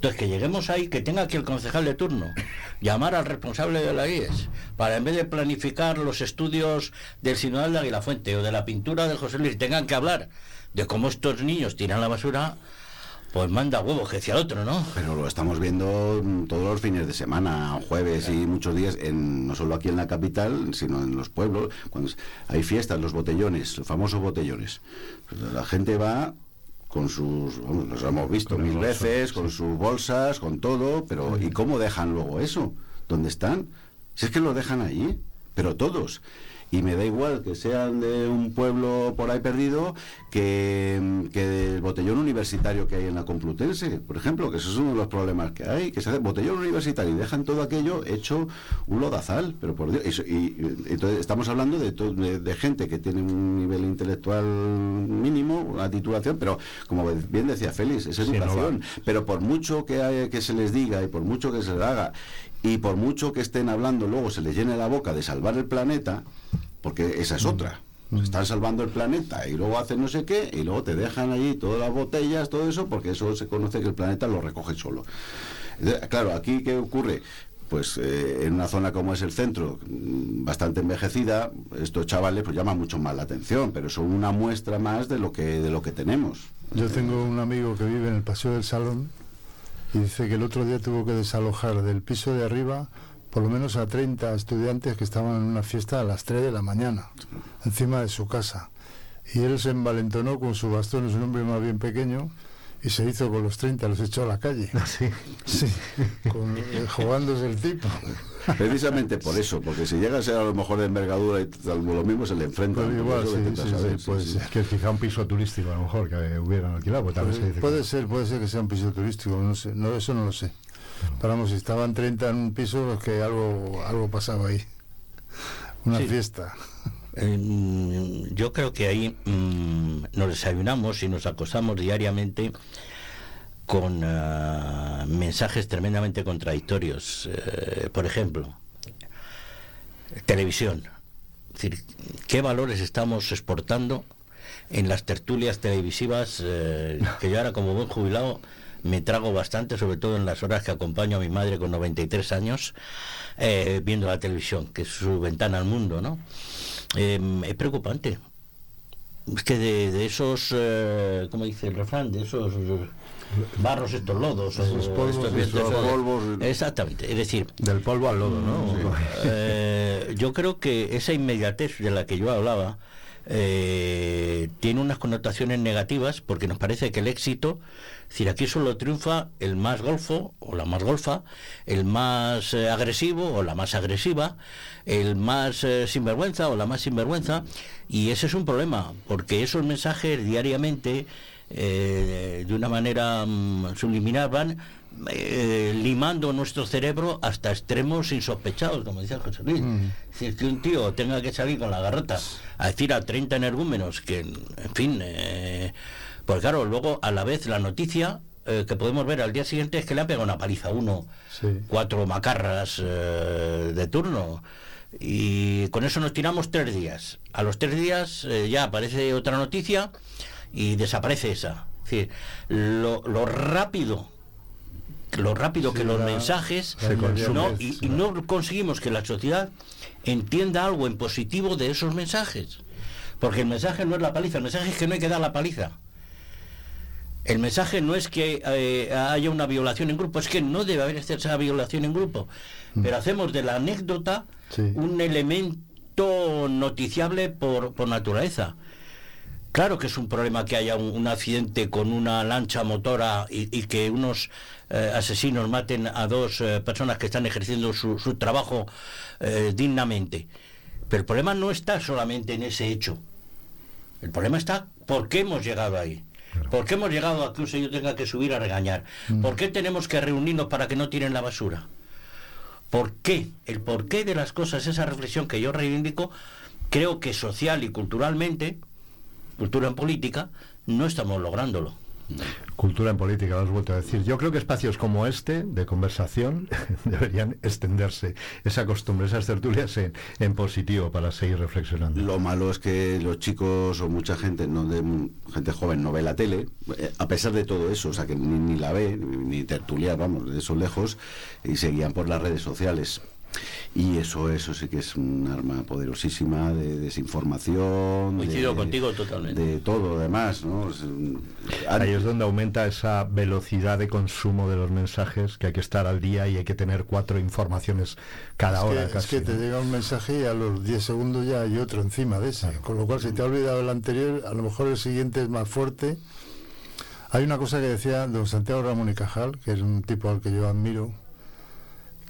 Entonces, que lleguemos ahí, que tenga aquí el concejal de turno, llamar al responsable de la IES, para en vez de planificar los estudios del sinodal de Aguilafuente o de la pintura de José Luis, tengan que hablar de cómo estos niños tiran la basura, pues manda huevos, que decía el otro, ¿no? Pero lo estamos viendo mm, todos los fines de semana, jueves y muchos días, en, no solo aquí en la capital, sino en los pueblos. Cuando hay fiestas, los botellones, los famosos botellones. La gente va con sus, vamos, los hemos visto Con mil veces, con sus bolsas, con todo, pero ¿y cómo dejan luego eso? ¿Dónde están? Si es que lo dejan allí, pero todos. Y me da igual que sean de un pueblo por ahí perdido que, que del botellón universitario que hay en la Complutense, por ejemplo, que eso es uno de los problemas que hay, que se hace botellón universitario y dejan todo aquello hecho un lodazal, pero por Dios, y, y- entonces estamos hablando de, to- de, de gente que tiene un nivel intelectual mínimo, una titulación, pero como bien decía Félix, es Sí, no educación, pero por mucho que, hay- que se les diga y por mucho que se les haga y por mucho que estén hablando, luego se les llene la boca de salvar el planeta, porque esa es otra. Están salvando el planeta y luego hacen no sé qué y luego te dejan allí todas las botellas, todo eso, porque eso se conoce que el planeta lo recoge solo. Claro, aquí ¿qué ocurre? Pues eh, en una zona como es el centro, mm, bastante envejecida, estos chavales pues llaman mucho más la atención, pero son una muestra más de lo que de lo que tenemos. Yo tengo un amigo que vive en el Paseo del Salón y dice que el otro día tuvo que desalojar del piso de arriba por lo menos a 30 estudiantes que estaban en una fiesta a las 3 de la mañana, encima de su casa. Y él se envalentonó con su bastón, es un hombre más bien pequeño, y se hizo con los 30, los echó a la calle. Sí. Sí, con- eh, jugándose el tipo. Precisamente por eso, porque si llega a ser a lo mejor de envergadura y tal, lo mismo se le enfrenta. Pues igual, sí, sí, sí, puede ser. Que quizá un piso turístico a lo mejor que hubieran alquilado, pues tal vez se dice Puede que- ser, puede ser que sea un piso turístico, no sé, no, eso no lo sé. Pero vamos, si estaban 30 en un piso, es que algo, algo pasaba ahí. Una Sí. fiesta. Eh, yo creo que ahí mm, nos desayunamos y nos acostamos diariamente con ah, mensajes tremendamente contradictorios. Eh, por ejemplo, televisión. ¿qué valores estamos exportando en las tertulias televisivas? eh, que yo ahora como buen jubilado me trago bastante, sobre todo en las horas que acompaño a mi madre con 93 años, eh, viendo la televisión, que es su ventana al mundo, ¿no? Eh, es preocupante. Es que de, de esos, eh, ¿cómo dice el refrán? De esos eh, barros, estos lodos, Esos polvos, estos esos polvos. Exactamente. Es decir, Del polvo al lodo, ¿no? eh, yo creo que esa inmediatez de la que yo hablaba eh, tiene unas connotaciones negativas porque nos parece que el éxito, es decir, aquí solo triunfa el más golfo o la más golfa, el más eh, agresivo o la más agresiva, el más eh, sinvergüenza o la más sinvergüenza, y ese es un problema porque esos mensajes diariamente eh, de una manera mm, subliminal van eh, limando nuestro cerebro hasta extremos insospechados, como decía José Luis. Si es que un tío tenga que salir con la garrota a decir a 30 energúmenos que, en fin, eh, pues claro, luego a la vez la noticia eh, que podemos ver al día siguiente es que le ha pegado una paliza a uno, Sí. cuatro macarras eh, de turno. Y con eso nos tiramos tres días. A los tres días eh, ya aparece otra noticia y desaparece esa. Es decir, lo, lo rápido, lo rápido Sí, que los la- mensajes no, y, y no conseguimos que la sociedad entienda algo en positivo de esos mensajes. Porque el mensaje no es la paliza, el mensaje es que no hay que dar la paliza. El mensaje no es que eh, haya una violación en grupo, es que no debe haber esa violación en grupo. Pero hacemos de la anécdota Sí. un elemento noticiable por, por naturaleza. Claro que es un problema que haya un, un accidente con una lancha motora y, y que unos eh, asesinos maten a dos eh, personas que están ejerciendo su, su trabajo dignamente. Pero el problema no está solamente en ese hecho. El problema está por qué hemos llegado ahí. ¿Por qué hemos llegado a que un señor tenga que subir a regañar? ¿Por qué tenemos que reunirnos para que no tiren la basura? ¿Por qué? El porqué de las cosas, esa reflexión que yo reivindico, creo que social y culturalmente, cultura en política, no estamos lográndolo. Cultura en política, lo has vuelto a decir. Yo creo que espacios como este, de conversación, deberían extenderse. Esa costumbre, esas tertulias en, positivo para seguir reflexionando. Lo malo es que los chicos o mucha gente, no de, gente joven, no ve la tele, eh, a pesar de todo eso, o sea que ni, ni la ve, ni, tertuliar, vamos, de eso lejos, y se guían por las redes sociales. Y eso, eso sí que es un arma poderosísima de desinformación. Coincido de- contigo totalmente. De todo, además, ¿no? Es, Ahí es donde aumenta esa velocidad de consumo de los mensajes, que hay que estar al día y hay que tener cuatro informaciones cada Es que- hora es casi. que te ¿no? llega un mensaje y a los 10 segundos ya hay otro encima de ese. Con lo cual, si te ha olvidado el anterior, a lo mejor el siguiente es más fuerte. Hay una cosa que decía don Santiago Ramón y Cajal, que es un tipo al que yo admiro,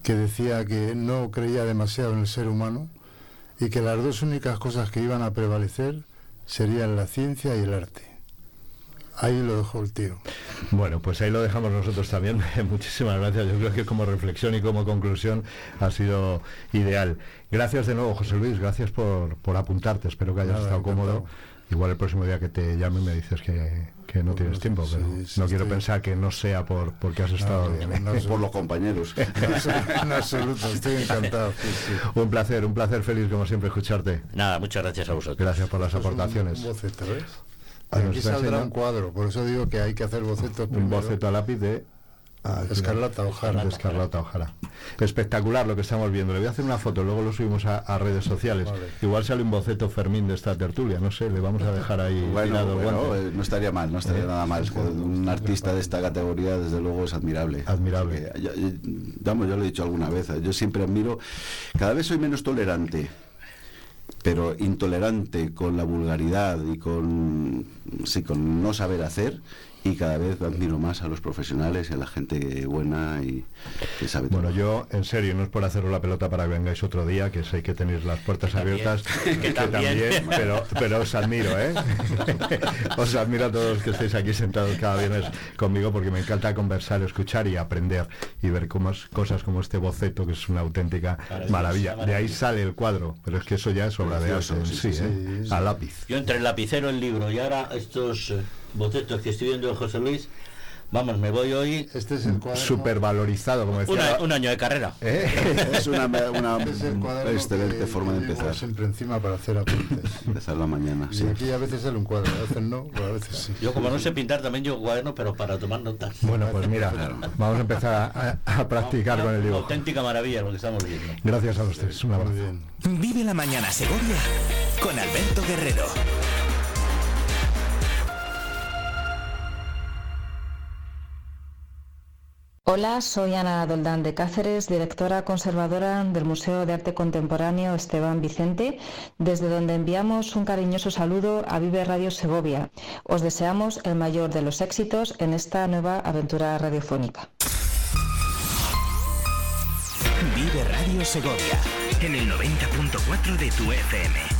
que decía que no creía demasiado en el ser humano y que las dos únicas cosas que iban a prevalecer serían la ciencia y el arte. Ahí lo dejó el tío. Bueno, pues ahí lo dejamos nosotros también. Muchísimas gracias. Yo creo que como reflexión y como conclusión ha sido ideal. Gracias de nuevo, José Luis. Gracias por, por apuntarte. Espero que hayas Nada, estado encantado. cómodo. Igual el próximo día que te llame me dices que, que no tienes tiempo, sí, pero sí, no quiero estoy- pensar que no sea por porque has estado no, bien. ¿eh? no, por los compañeros. En absoluto, estoy encantado. sí, sí. Un placer, un placer feliz como siempre escucharte. Nada, muchas gracias a vosotros. Gracias por las aportaciones. Aquí saldrá enseñando. un cuadro, por eso digo que hay que hacer bocetos Un boceto a lápiz de Ah, Escarlata Ojara. Escarlata Ojara. Espectacular lo que estamos viendo. Le voy a hacer una foto, luego lo subimos a, a redes sociales. Vale. Igual sale un boceto Fermín de esta tertulia, no sé, le vamos a dejar ahí Bueno, tirado eh, no estaría mal, no estaría Eh, nada mal. Es que un artista de esta categoría, desde luego, es admirable. Admirable. Porque yo, yo- vamos, yo lo he dicho alguna vez, yo siempre admiro, cada vez soy menos tolerante, pero intolerante con la vulgaridad y con, sí, con no saber hacer. Y cada vez admiro más a los profesionales y a la gente buena y que sabe Bueno, yo, en serio, no es por haceros la pelota para que vengáis otro día, que sé que tenéis las puertas también, abiertas, que también. pero, pero os admiro, ¿eh? os admiro a todos los que estáis aquí sentados cada viernes conmigo, porque me encanta conversar, escuchar y aprender y ver cómo es- cosas como este boceto, que es una auténtica maravilla. De ahí sale el cuadro, pero es que eso ya es obra de arte sí, sí, sí, ¿eh? sí. A lápiz. Yo entre el lapicero, el libro y ahora estos eh, bocetos que estoy viendo de José Luis, vamos, me voy hoy Este es el cuaderno. Súper valorizado, como decía. una- un año de carrera. ¿Eh? Es una, una Este es el cuaderno excelente que forma de empezar. siempre encima para hacer apuntes. Empezar la mañana, Y sí. aquí a veces sale un cuadro, a veces no, pero a veces sí. Yo como no sé pintar también yo cuaderno, pero para tomar notas. Bueno, pues mira, Claro. vamos a empezar a, a practicar con el una dibujo. auténtica maravilla lo que estamos viendo. Gracias a los tres, un abrazo. Muy bien. Vive la mañana Segovia con Alberto Guerrero. Hola, soy Ana Doldán de Cáceres, directora conservadora del Museo de Arte Contemporáneo Esteban Vicente, desde donde enviamos un cariñoso saludo a Vive Radio Segovia. Os deseamos el mayor de los éxitos en esta nueva aventura radiofónica. Vive Radio Segovia en el 90.4 de tu FM.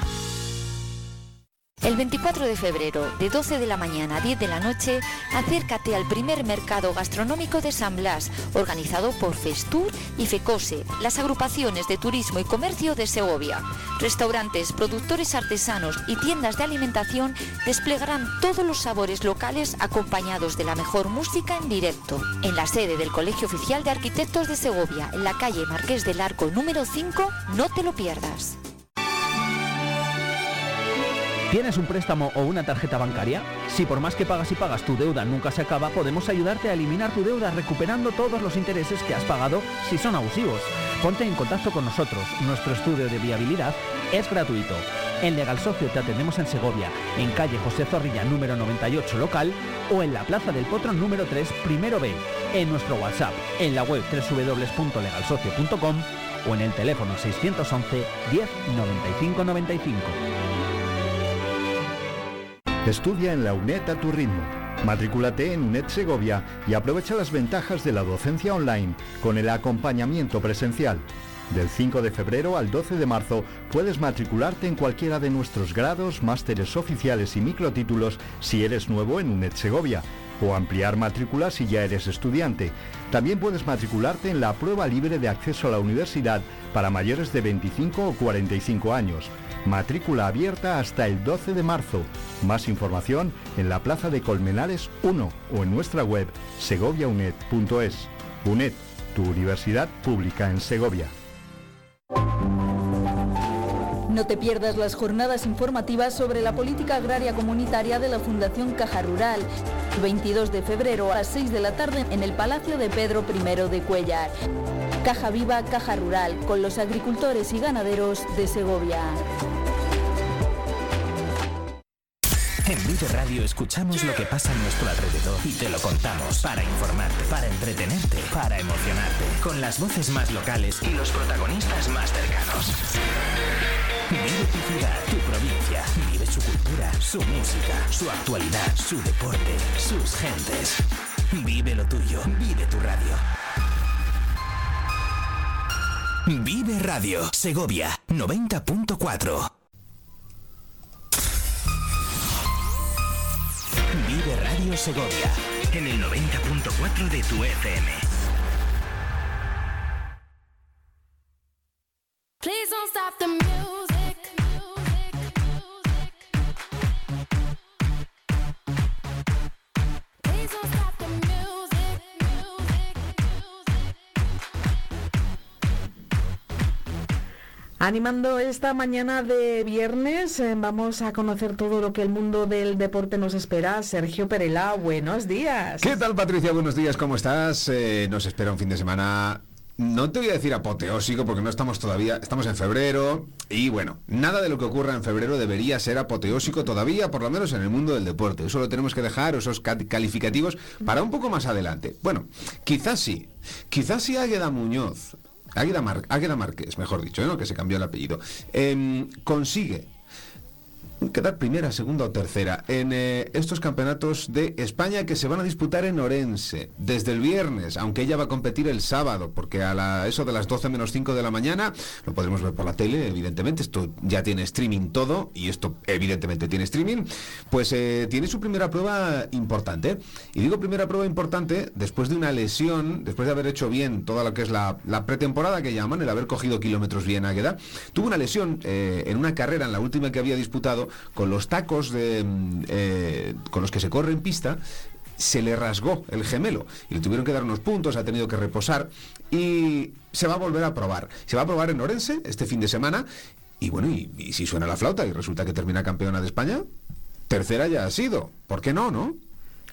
El 24 de febrero, de 12 de la mañana a 10 de la noche, acércate al primer mercado gastronómico de San Blas, organizado por Festur y FECOSE, las agrupaciones de turismo y comercio de Segovia. Restaurantes, productores artesanos y tiendas de alimentación desplegarán todos los sabores locales acompañados de la mejor música en directo. En la sede del Colegio Oficial de Arquitectos de Segovia, en la calle Marqués del Arco número 5, no te lo pierdas. ¿Tienes un préstamo o una tarjeta bancaria? Si por más que pagas y pagas tu deuda nunca se acaba, podemos ayudarte a eliminar tu deuda recuperando todos los intereses que has pagado si son abusivos. Ponte en contacto con nosotros. Nuestro estudio de viabilidad es gratuito. En Legal Socio te atendemos en Segovia, en calle José Zorrilla número 98 local o en la Plaza del Potro número 3 primero B, en nuestro WhatsApp, en la web www.legalsocio.com o en el teléfono 611 10 95 95. Estudia en la UNED a tu ritmo. Matrículate en UNED Segovia y aprovecha las ventajas de la docencia online con el acompañamiento presencial. Del 5 de febrero al 12 de marzo puedes matricularte en cualquiera de nuestros grados, másteres oficiales y microtítulos si eres nuevo en UNED Segovia o ampliar matrícula si ya eres estudiante. También puedes matricularte en la prueba libre de acceso a la universidad para mayores de 25 o 45 años. Matrícula abierta hasta el 12 de marzo. Más información en la Plaza de Colmenares 1 o en nuestra web segoviaunet.es. UNED, tu universidad pública en Segovia. No te pierdas las jornadas informativas sobre la política agraria comunitaria de la Fundación Caja Rural. 22 de febrero a las 6 de la tarde en el Palacio de Pedro I de Cuellar. Caja Viva, Caja Rural, con los agricultores y ganaderos de Segovia. En Vive Radio escuchamos lo que pasa en nuestro alrededor y te lo contamos para informarte, para entretenerte, para emocionarte, con las voces más locales y los protagonistas más cercanos. Vive tu ciudad, tu provincia, vive su cultura, su música, su actualidad, su deporte, sus gentes. Vive lo tuyo, vive tu radio. Vive Radio, Segovia, 90.4. Vive Radio Segovia en el 90.4 de tu FM. Animando esta mañana de viernes, eh, vamos a conocer todo lo que el mundo del deporte nos espera. Sergio Perela, buenos días. ¿Qué tal Patricia? Buenos días, ¿cómo estás? Eh, nos espera un fin de semana no te voy a decir apoteósico porque no estamos todavía, estamos en febrero y bueno, nada de lo que ocurra en febrero debería ser apoteósico todavía, por lo menos en el mundo del deporte. Eso lo tenemos que dejar, esos ca- calificativos, para un poco más adelante. Bueno, quizás sí, quizás sí Águeda Muñoz, Águeda, Mar- mejor dicho, ¿no? que se cambió el apellido, em, consigue quedar primera, segunda o tercera en eh, estos campeonatos de España que se van a disputar en Orense desde el viernes, aunque ella va a competir el sábado, porque a eso de las 12 menos 5 de la mañana lo podremos ver por la tele, evidentemente, esto ya tiene streaming todo y esto evidentemente tiene streaming, pues eh, tiene su primera prueba importante. Y digo primera prueba importante después de una lesión, después de haber hecho bien toda lo que es la, pretemporada que llaman, el haber cogido kilómetros bien Águeda, tuvo una lesión eh, en una carrera, en la última que había disputado, con los tacos de, mm, eh, con los que se corre en pista, se le rasgó el gemelo y le tuvieron que dar unos puntos, ha tenido que reposar y se va a volver a probar. Se va a probar en Orense este fin de semana y bueno, y, y si suena la flauta y resulta que termina campeona de España, tercera ya ha sido. ¿Por qué no, no?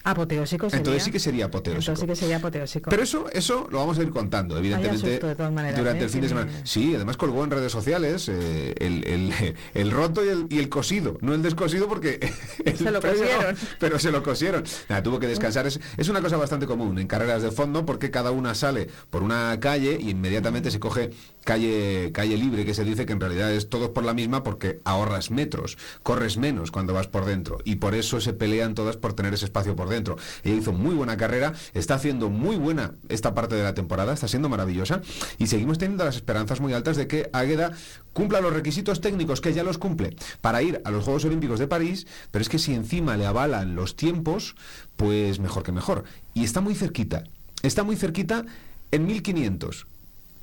Apoteósico sería. Entonces sí que sería apoteósico. Entonces sí que sería apoteósico. Pero eso, eso lo vamos a ir contando, evidentemente, susto, de todas maneras, durante ¿eh? el fin de semana. Sí, además colgó en redes sociales eh, el, el- el roto y el, y el cosido, no el descosido porque Se lo no, cosieron. pero se lo cosieron. Nada, tuvo que descansar. Es, es una cosa bastante común en carreras de fondo porque cada una sale por una calle y inmediatamente se coge calle, calle libre, que se dice que en realidad es todos por la misma porque ahorras metros, corres menos cuando vas por dentro y por eso se pelean todas por tener ese espacio por dentro. Ella hizo muy buena carrera, está haciendo muy buena esta parte de la temporada, está siendo maravillosa y seguimos teniendo las esperanzas muy altas de que Águeda cumpla los requisitos técnicos que ya los cumple para ir a los Juegos Olímpicos de París, pero es que si encima le avalan los tiempos, pues mejor que mejor. Y está muy cerquita, está muy cerquita en 1500.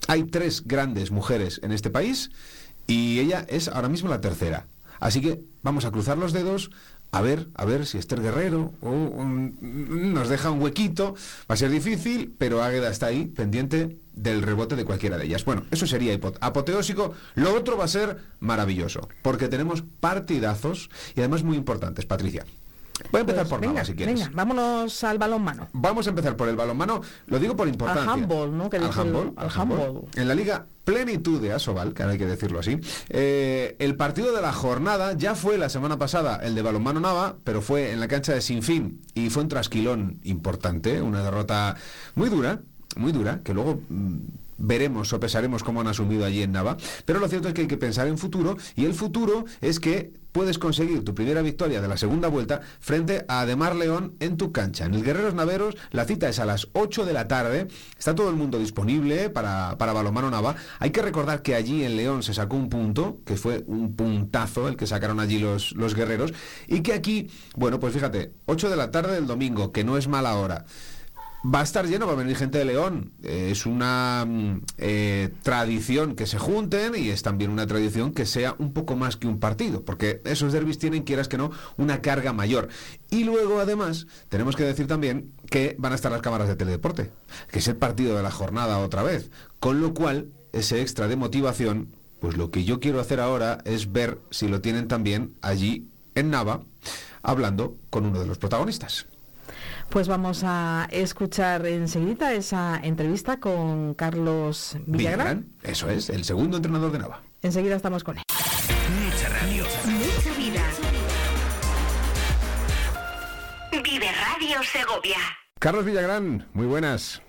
Hay tres grandes mujeres en este país y ella es ahora mismo la tercera. Así que vamos a cruzar los dedos a ver, a ver si Esther Guerrero nos deja un huequito. Va a ser difícil, pero Águeda está ahí pendiente del rebote de cualquiera de ellas. Bueno, eso sería apoteósico. Lo otro va a ser maravilloso, porque tenemos partidazos y además muy importantes, Patricia. Voy a empezar Pues por venga, Nava, si quieres. venga, vámonos al balonmano. Vamos a empezar por el balonmano. Lo digo por importancia. Al handball, ¿no? Que al el- handball. En la liga plenitud de Asobal, que ahora hay que decirlo así. eh, el partido de la jornada ya fue la semana pasada el de balonmano Nava, pero fue en la cancha de Sinfín y fue un trasquilón importante, una derrota muy dura, muy dura, que luego mm, veremos o pesaremos cómo han asumido allí en Nava. Pero lo cierto es que hay que pensar en futuro y el futuro es que puedes conseguir tu primera victoria de la segunda vuelta frente a Ademar León en tu cancha. En el Guerreros Naveros la cita es a las 8 de la tarde. Está todo el mundo disponible para, para Balomano Nava. Hay que recordar que allí en León se sacó un punto, que fue un puntazo el que sacaron allí los, los guerreros. Y que aquí, bueno, pues fíjate, 8 de la tarde del domingo, que no es mala hora. Va a estar lleno, va a venir gente de León. Eh, es una mm, eh, tradición que se junten y es también una tradición que sea un poco más que un partido, porque esos derbis tienen, quieras que no, una carga mayor. Y luego, además, tenemos que decir también que van a estar las cámaras de teledeporte, que es el partido de la jornada otra vez. Con lo cual, ese extra de motivación, pues lo que yo quiero hacer ahora es ver si lo tienen también allí en Nava, hablando con uno de los protagonistas. Pues vamos a escuchar enseguida esa entrevista con Carlos Villagrán. Eso es, el segundo entrenador de Nava. Enseguida estamos con él. Mucha radio. Mucha vida. Vive Radio Segovia. Carlos Villagrán, muy buenas.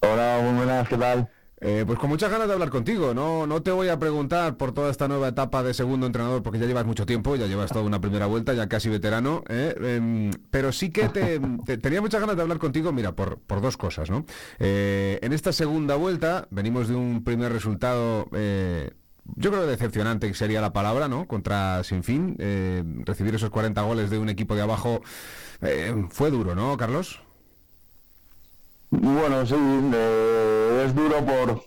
Hola, muy buenas, ¿qué tal? Eh, pues con muchas ganas de hablar contigo. No, no te voy a preguntar por toda esta nueva etapa de segundo entrenador, porque ya llevas mucho tiempo, ya llevas toda una primera vuelta, ya casi veterano. ¿eh? Em, pero sí que te, te- tenía muchas ganas de hablar contigo, mira, por, por dos cosas, ¿no? Eh, en esta segunda vuelta venimos de un primer resultado. eh, yo creo decepcionante sería la palabra, ¿no? Contra Sinfín. Eh, recibir esos 40 goles de un equipo de abajo eh, fue duro, ¿no, Carlos? Bueno, sí, eh, es duro por...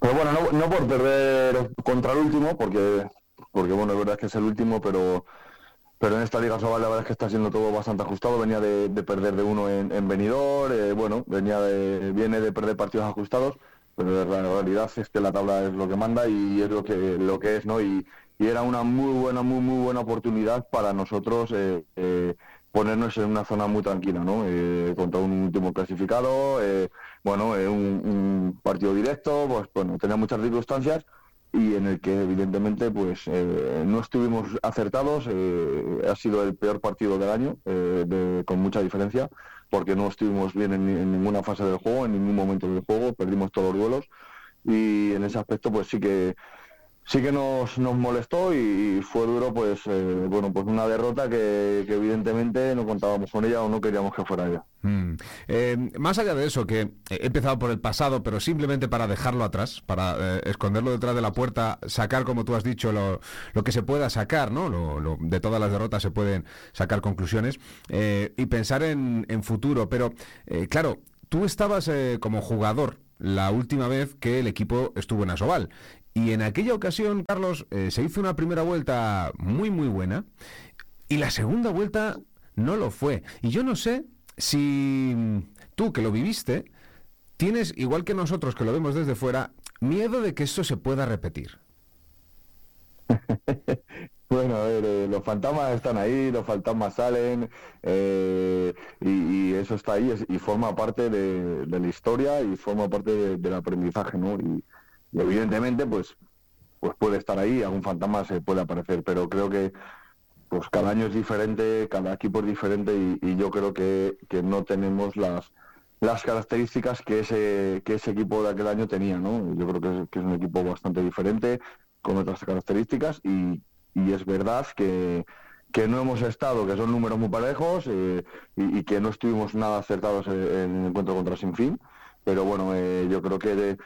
Pero bueno, no, no por perder contra el último, porque, porque bueno, es verdad que es el último, pero, pero en esta Liga Sobal la verdad es que está siendo todo bastante ajustado. Venía de, de perder de uno en, en Benidorm, eh, bueno, venía de, viene de perder partidos ajustados, pero la realidad es que la tabla es lo que manda y es lo que, lo que es, ¿no? Y, y era una muy buena, muy, muy buena oportunidad para nosotros eh, eh, ponernos en una zona muy tranquila, ¿no? Eh, contra un último clasificado, eh, bueno, eh, un, un partido directo, pues bueno, tenía muchas circunstancias y en el que evidentemente pues eh, no estuvimos acertados, eh, ha sido el peor partido del año, eh, de- con mucha diferencia, porque no estuvimos bien en, en ninguna fase del juego, en ningún momento del juego, perdimos todos los duelos y en ese aspecto pues sí que sí que nos, nos molestó y fue duro pues eh, bueno pues una derrota que, evidentemente no contábamos con ella o no queríamos que fuera ella. Mm. Eh, más allá de eso, que he empezado por el pasado, pero simplemente para dejarlo atrás, para eh, esconderlo detrás de la puerta, sacar, como tú has dicho, lo, lo que se pueda sacar, ¿no? Lo- lo- de todas las derrotas se pueden sacar conclusiones eh, y pensar en, en futuro. Pero, claro, tú estabas como jugador la última vez que el equipo estuvo en Asobal. Y en aquella ocasión, Carlos, eh, se hizo una primera vuelta muy, muy buena. Y la segunda vuelta no lo fue. Y yo no sé si mm, tú que lo viviste, tienes, igual que nosotros que lo vemos desde fuera, miedo de que esto se pueda repetir. Bueno, a ver, eh, los fantasmas están ahí, los fantasmas salen eh, y, eso está ahí y forma parte de, la historia y forma parte de- del aprendizaje, ¿no? Y, y evidentemente, pues, pues puede estar ahí, algún fantasma se puede aparecer, pero creo que pues cada año es diferente, cada equipo es diferente y, yo creo que, que no tenemos las las características que ese que ese equipo de aquel año tenía, ¿no? Yo creo que es, un equipo bastante diferente, con otras características y, y es verdad que, que no hemos estado, que son números muy parejos eh, y, que no estuvimos nada acertados en, en el encuentro contra Sinfín, pero bueno, eh, yo creo que de,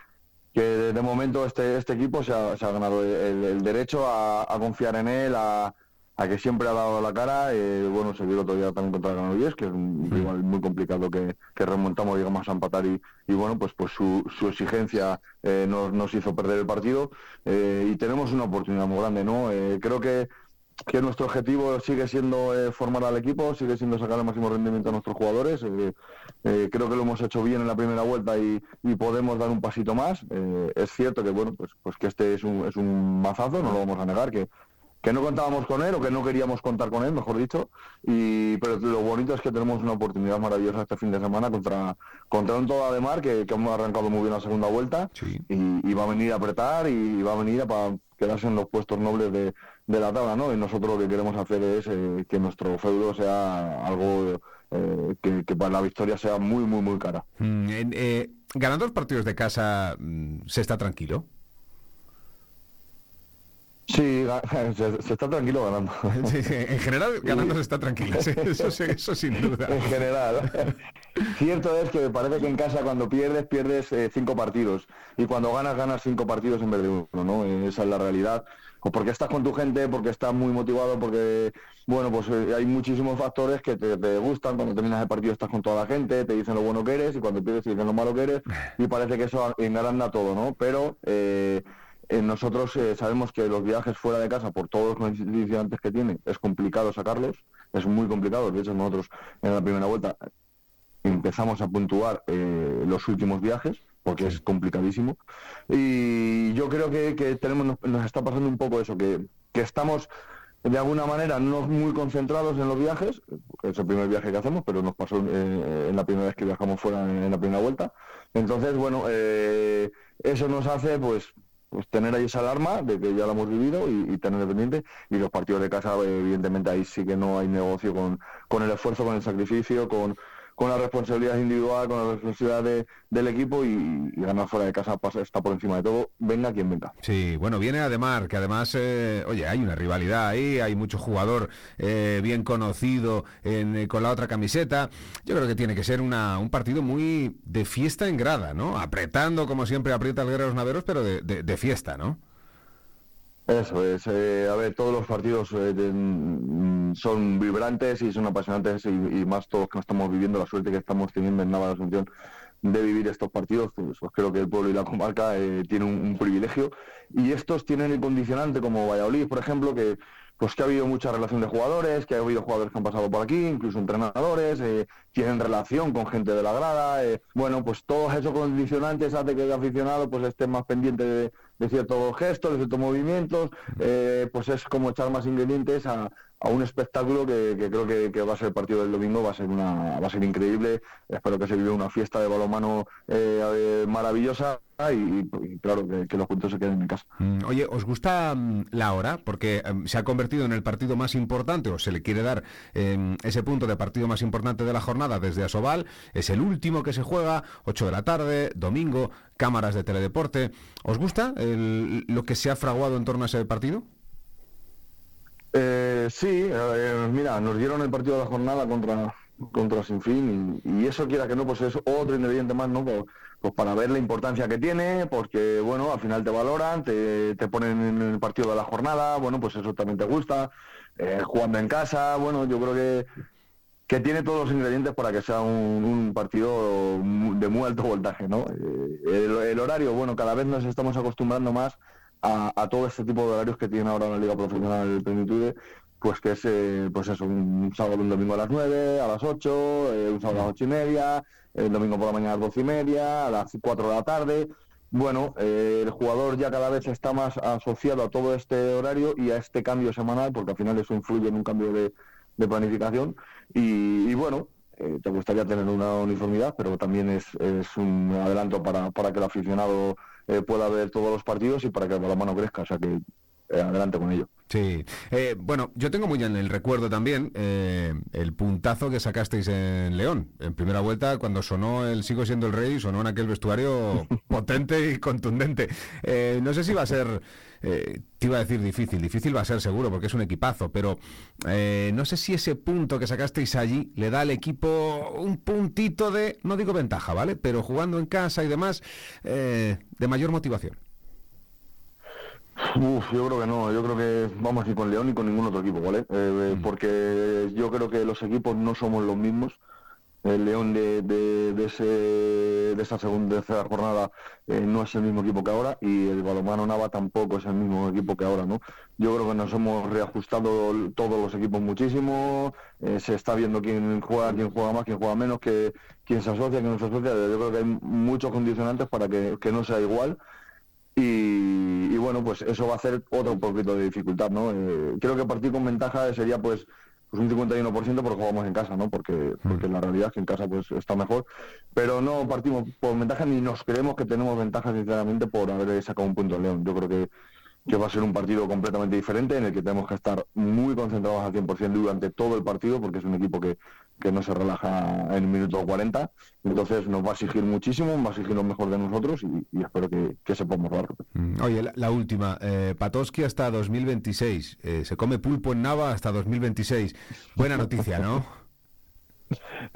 que de momento este, este equipo se ha, se ha ganado el, el derecho a, a confiar en él, a, a que siempre ha dado la cara. eh, bueno, se vio el otro día también contra Granollers, que es un rival muy complicado que, que remontamos, llegamos a empatar y, y bueno, pues pues su, su exigencia eh, nos, nos hizo perder el partido eh, y tenemos una oportunidad muy grande, ¿no? Eh, creo que que nuestro objetivo sigue siendo eh, formar al equipo, sigue siendo sacar el máximo rendimiento a nuestros jugadores. eh, eh, creo que lo hemos hecho bien en la primera vuelta y, y podemos dar un pasito más. Es cierto que bueno, pues, pues que este es un, es un mazazo, no lo vamos a negar, que, que no contábamos con él o que no queríamos contar con él, mejor dicho. Y, pero lo bonito es que tenemos una oportunidad maravillosa este fin de semana contra, contra un Toda de Mar que, que hemos arrancado muy bien la segunda vuelta y, y va a venir a apretar y va a venir a para quedarse en los puestos nobles de, de la tabla, ¿no? Y nosotros lo que queremos hacer es eh, que nuestro feudo sea algo eh, que, que para la victoria sea muy, muy, muy cara. Mm, eh, ganando los partidos de casa, mm, ¿se está tranquilo? Sí, se, se está tranquilo ganando. Sí, en general, ganando se está tranquilo, sí, eso, eso sin duda. En general. Cierto es que me parece que en casa cuando pierdes, pierdes eh, cinco partidos. Y cuando ganas, ganas cinco partidos en vez de uno, ¿no? Esa es la realidad. O porque estás con tu gente, porque estás muy motivado, porque, bueno, pues eh, hay muchísimos factores que te, gustan. Cuando terminas el partido estás con toda la gente, te dicen lo bueno que eres, y cuando pierdes te dicen lo malo que eres, y parece que eso engranda todo, ¿no? Pero... eh, nosotros eh, sabemos que los viajes fuera de casa, por todos los condicionantes que tiene, es complicado sacarlos, es muy complicado. De hecho, nosotros en la primera vuelta empezamos a puntuar eh, los últimos viajes, porque es complicadísimo. Y yo creo que, tenemos, nos, nos está pasando un poco eso, que, que estamos de alguna manera no muy concentrados en los viajes, es el primer viaje que hacemos, pero nos pasó eh, en la primera vez que viajamos fuera en, la primera vuelta. Entonces, bueno, eh, eso nos hace pues pues tener ahí esa alarma de que ya lo hemos vivido y, y tener pendiente y los partidos de casa eh, evidentemente ahí sí que no hay negocio con, con el esfuerzo, con el sacrificio, con, con la responsabilidad individual, con la responsabilidad de- del equipo y, ganar fuera de casa pasa- está por encima de todo, venga quien venga. Sí, bueno, viene Ademar, que además, eh, oye, hay una rivalidad ahí, hay mucho jugador eh, bien conocido en, eh, con la otra camiseta. Yo creo que tiene que ser una, un partido muy de fiesta en grada, ¿no? Apretando, como siempre, aprieta el Guerreros Naveros, pero de- de fiesta, ¿no? Eso es, eh, a ver, todos los partidos eh, mm, son vibrantes y son apasionantes y, y más todos que estamos viviendo, la suerte que estamos teniendo en Nava de Asunción de vivir estos partidos, pues, pues creo que el pueblo y la comarca eh, tienen un, un privilegio. Y estos tienen el condicionante como Valladolid, por ejemplo, que pues que ha habido mucha relación de jugadores, que ha habido jugadores que han pasado por aquí, incluso entrenadores, eh, tienen relación con gente de la grada, eh, bueno, pues todos esos condicionantes hace que el aficionado pues esté más pendiente de, de ciertos gestos, de ciertos movimientos, eh, pues es como echar más ingredientes a, a un espectáculo que, creo que, va a ser el partido del domingo, va a ser una, va a ser increíble, espero que se vive una fiesta de balonmano eh, eh, maravillosa y, claro que, que los puntos se queden en casa. Mm, Oye, ¿os gusta mm, la hora? Porque em, se ha convertido en el partido más importante, o se le quiere dar em, ese punto de partido más importante de la jornada desde Asobal. Es el último que se juega, 8 de la tarde, domingo, cámaras de teledeporte. ¿Os gusta el- lo que se ha fraguado en torno a ese partido? Eh, sí, eh, mira, nos dieron el partido de la jornada contra contra Sinfín y, y eso quiera que no, pues es otro ingrediente más, ¿no? Pues, pues para ver la importancia que tiene, porque bueno, al final te valoran, te, te ponen en el partido de la jornada, bueno, pues eso también te gusta, eh, jugando en casa, bueno, yo creo que que tiene todos los ingredientes para que sea un, un partido de muy alto voltaje, ¿no? Eh, el horario, bueno, cada vez nos estamos acostumbrando más a, a todo este tipo de horarios que tiene ahora la Liga Profesional Plenitude, pues que es, eh, pues eso, un sábado, un domingo a las 9, a las 8, eh, un sábado a las ocho y media, el domingo por la mañana a las 12 y media, a las 4 de la tarde, bueno, eh, el jugador ya cada vez está más asociado a todo este horario y a este cambio semanal, porque al final eso influye en un cambio de, de planificación. Y, y bueno, eh, te gustaría tener una uniformidad, pero también es, es un adelanto para, para que el aficionado eh, pueda ver todos los partidos y para que el balonmano crezca. O sea que adelante con ello. Sí, Eh, bueno, yo tengo muy en el recuerdo también eh, el puntazo que sacasteis en León, en primera vuelta, cuando sonó el Sigo siendo el rey, sonó en aquel vestuario potente y contundente. Eh, no sé si va a ser, eh, te iba a decir difícil, difícil va a ser seguro, porque es un equipazo, pero eh, no sé si ese punto que sacasteis allí le da al equipo un puntito de, no digo ventaja, ¿vale? Pero jugando en casa y demás, eh, de mayor motivación. Uf, yo creo que no, yo creo que vamos a ir con León y con ningún otro equipo, ¿vale? Eh, Porque yo creo que los equipos no somos los mismos. El León de, de, de ese, de esa segunda tercera jornada eh, no es el mismo equipo que ahora y el balonmano Nava tampoco es el mismo equipo que ahora, ¿no? Yo creo que nos hemos reajustado todos los equipos muchísimo, eh, se está viendo quién juega, quién juega más, quién juega menos, que, quién se asocia, quién no se asocia. Yo creo que hay muchos condicionantes para que, que no sea igual y, y bueno, pues eso va a hacer otro poquito de dificultad, ¿no? Eh, creo que partir con ventaja sería pues pues un 51% porque jugamos en casa, ¿no? Porque, porque la realidad es que en casa pues está mejor. Pero no partimos por ventaja ni nos creemos que tenemos ventaja, sinceramente, por haber sacado un punto en León. Yo creo que, que va a ser un partido completamente diferente en el que tenemos que estar muy concentrados al 100% durante todo el partido porque es un equipo que, que no se relaja en el minuto 40. Entonces nos va a exigir muchísimo, va a exigir lo mejor de nosotros y, y espero que, que sepamos darlo. Mm, Oye, la, la última, eh, Patoski hasta 2026, eh, se come pulpo en Nava hasta 2026. Buena noticia, ¿no?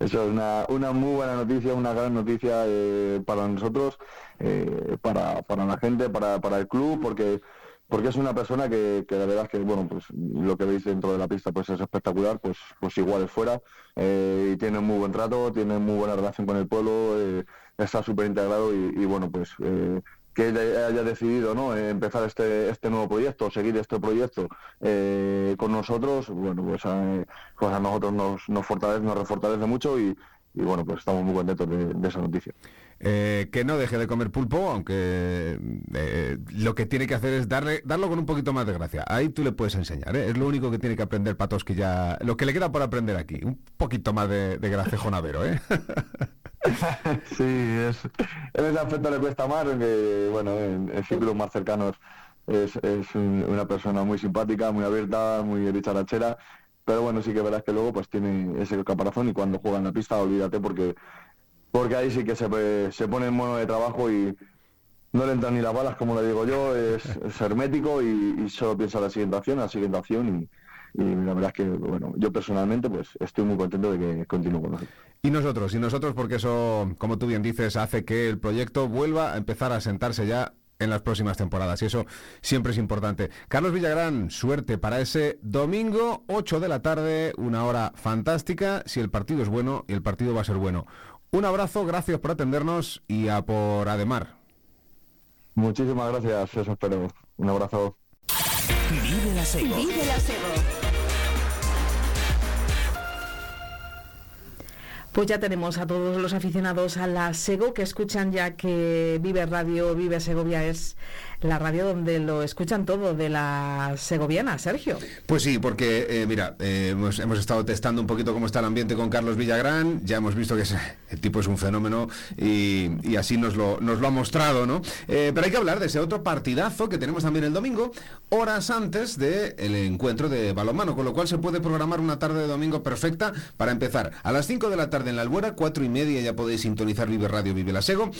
Eso es una, una muy buena noticia, una gran noticia eh, para nosotros, eh, para, para la gente, para, para el club, porque porque es una persona que, que la verdad es que bueno pues lo que veis dentro de la pista pues es espectacular pues pues igual es fuera eh, y tiene muy buen trato tiene muy buena relación con el pueblo eh, está súper integrado y, bueno pues eh, que haya decidido no Eh, empezar este este nuevo proyecto seguir este proyecto eh, con nosotros bueno pues, eh, pues a nosotros nos, nos fortalece nos refortalece mucho y, y bueno pues estamos muy contentos de esa noticia Eh, que no deje de comer pulpo, aunque eh, lo que tiene que hacer es darle, darlo con un poquito más de gracia. Ahí tú le puedes enseñar, ¿eh? es lo único que tiene que aprender Patoski ya, lo que le queda por aprender aquí, un poquito más de, de gracejonadero, ¿eh? Sí, es, en ese aspecto le cuesta más, porque bueno, en, en círculos más cercanos es, es un- una persona muy simpática, muy abierta, muy dicharachera, pero bueno, sí que verás que luego pues tiene ese caparazón y cuando juega en la pista, olvídate porque porque ahí sí que se, se pone en mono de trabajo y no le entran ni las balas, como le digo yo, es, es hermético y, solo piensa en la siguiente acción, la siguiente acción y, y la verdad es que, bueno, yo personalmente pues estoy muy contento de que continúe con nosotros. Y nosotros, y nosotros porque eso, como tú bien dices, hace que el proyecto vuelva a empezar a sentarse ya en las próximas temporadas y eso siempre es importante. Carlos Villagrán, suerte para ese domingo 8 de la tarde, una hora fantástica, si el partido es bueno y el partido va a ser bueno. Un abrazo, gracias por atendernos y a por Ademar. Muchísimas gracias, eso espero. Un abrazo. Vive la Sego. Vive la Sego. Pues ya tenemos a todos los aficionados a la Sego que escuchan ya que Vive Radio, Vive Segovia es la radio donde lo escuchan todo de la segoviana, Sergio. Pues sí, porque eh, mira, eh, hemos, estado testando un poquito cómo está el ambiente con Carlos Villagrán, ya hemos visto que es- el tipo es un fenómeno y, y así nos lo, nos lo ha mostrado, ¿no? Eh, pero hay que hablar de ese otro partidazo que tenemos también el domingo, horas antes del encuentro de balonmano, con lo cual se puede programar una tarde de domingo perfecta para empezar a las 5 de la tarde en la Albuera, 4 y media ya podéis sintonizar Vive Radio, Vive la Sego,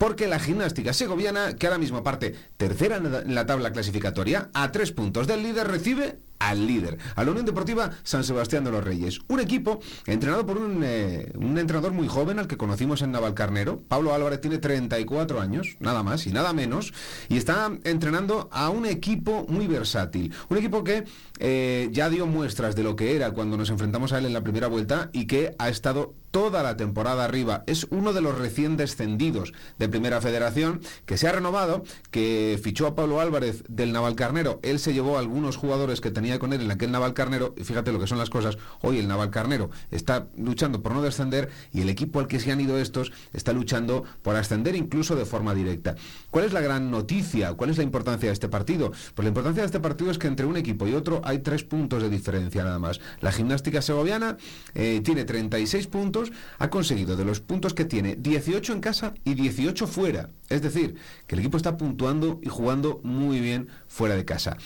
porque la gimnástica segoviana, que ahora mismo parte tercera en la- tabla clasificatoria, a tres puntos del líder, recibe al líder, a la Unión Deportiva San Sebastián de los Reyes. Un equipo entrenado por un, eh, un entrenador muy joven al que conocimos en Navalcarnero. Pablo Álvarez tiene 34 años, nada más y nada menos, y está entrenando a un equipo muy versátil. Un equipo que eh, ya dio muestras de lo que era cuando nos enfrentamos a él en la primera vuelta y que ha estado toda la temporada arriba. Es uno de los recién descendidos de Primera Federación que se ha renovado, que fichó a Pablo Álvarez del Navalcarnero. Él se llevó a algunos jugadores que tenía con él en aquel Naval Carnero, y fíjate lo que son las cosas, hoy el Naval Carnero está luchando por no descender y el equipo al que se han ido estos está luchando por ascender incluso de forma directa. ¿Cuál es la gran noticia? ¿Cuál es la importancia de este partido? Pues la importancia de este partido es que entre un equipo y otro hay tres puntos de diferencia nada más. La gimnástica segoviana eh, tiene 36 puntos, ha conseguido de los puntos que tiene 18 en casa y 18 fuera. Es decir, que el equipo está puntuando y jugando muy bien fuera de casa.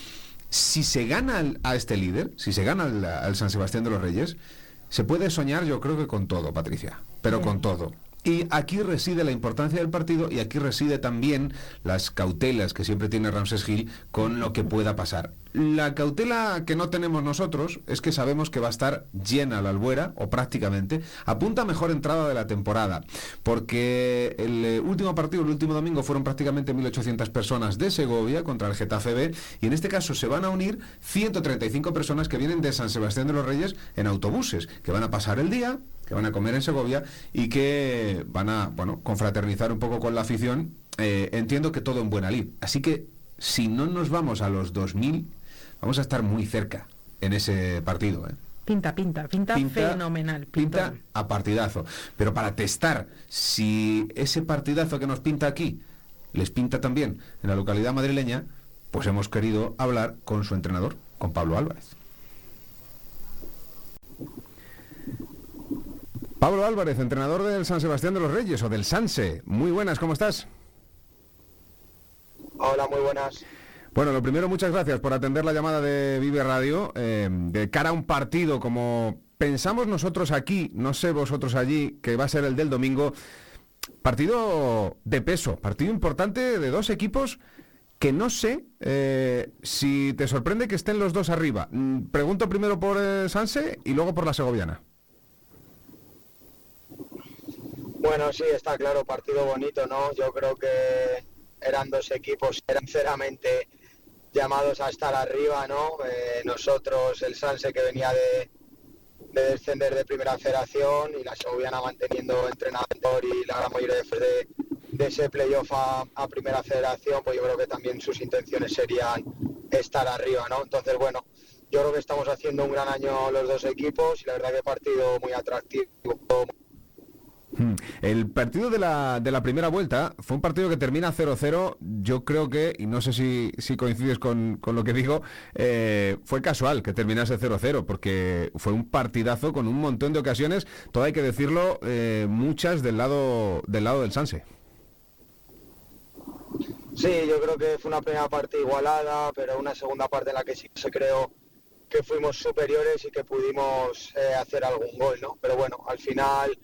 Si se gana al- a este líder, si se gana al, al San Sebastián de los Reyes, se puede soñar yo creo que con todo, Patricia, pero con todo. Y aquí reside la importancia del partido y aquí reside también las cautelas que siempre tiene Ramses Gil con lo que pueda pasar. La cautela que no tenemos nosotros es que sabemos que va a estar llena la albuera, o prácticamente, apunta a mejor entrada de la temporada, porque el eh, último partido, el último domingo, fueron prácticamente 1.800 personas de Segovia contra el Getafe B, y en este caso se van a unir 135 personas que vienen de San Sebastián de los Reyes en autobuses, que van a pasar el día, que van a comer en Segovia y que van a, bueno, confraternizar un poco con la afición. Eh, entiendo que todo en buena lid. Así que si no nos vamos a los 2.000, vamos a estar muy cerca en ese partido. ¿eh? Pinta, pinta, pinta, Pinta- fenomenal. Pinta a partidazo. Pero para testar si ese partidazo que nos pinta aquí les pinta también en la localidad madrileña, pues hemos querido hablar con su entrenador, con Pablo Álvarez. Pablo Álvarez, entrenador del San Sebastián de los Reyes o del Sanse. Muy buenas, ¿cómo estás? Hola, muy buenas. Bueno, lo primero, muchas gracias por atender la llamada de Vive Radio. eh, de cara a un partido como pensamos nosotros aquí, no sé vosotros allí, que va a ser el del domingo. Partido de peso, partido importante de dos equipos que no sé eh, si te sorprende que estén los dos arriba. Mm, Pregunto primero por el Sanse y luego por la Segoviana. Bueno, sí, está claro, partido bonito, ¿no? Yo creo que eran dos equipos sinceramente llamados a estar arriba, ¿no? Eh, nosotros, el Sanse que venía de, de descender de primera federación y la Segoviana manteniendo entrenador y la gran mayoría de, de, de ese playoff a, a primera federación, pues yo creo que también sus intenciones serían estar arriba, ¿no? Entonces, bueno, yo creo que estamos haciendo un gran año los dos equipos y la verdad que partido muy atractivo. Hmm. El partido de la, de la primera vuelta fue un partido que termina 0-0. Yo creo que, y no sé si, si coincides con, con lo que digo, eh, fue casual que terminase 0-0, porque fue un partidazo con un montón de ocasiones, todo hay que decirlo, eh, muchas del lado del lado del Sanse. Sí, yo creo que fue una primera parte igualada, pero una segunda parte en la que sí se creó que fuimos superiores y que pudimos eh, hacer algún gol, ¿no? Pero bueno, al final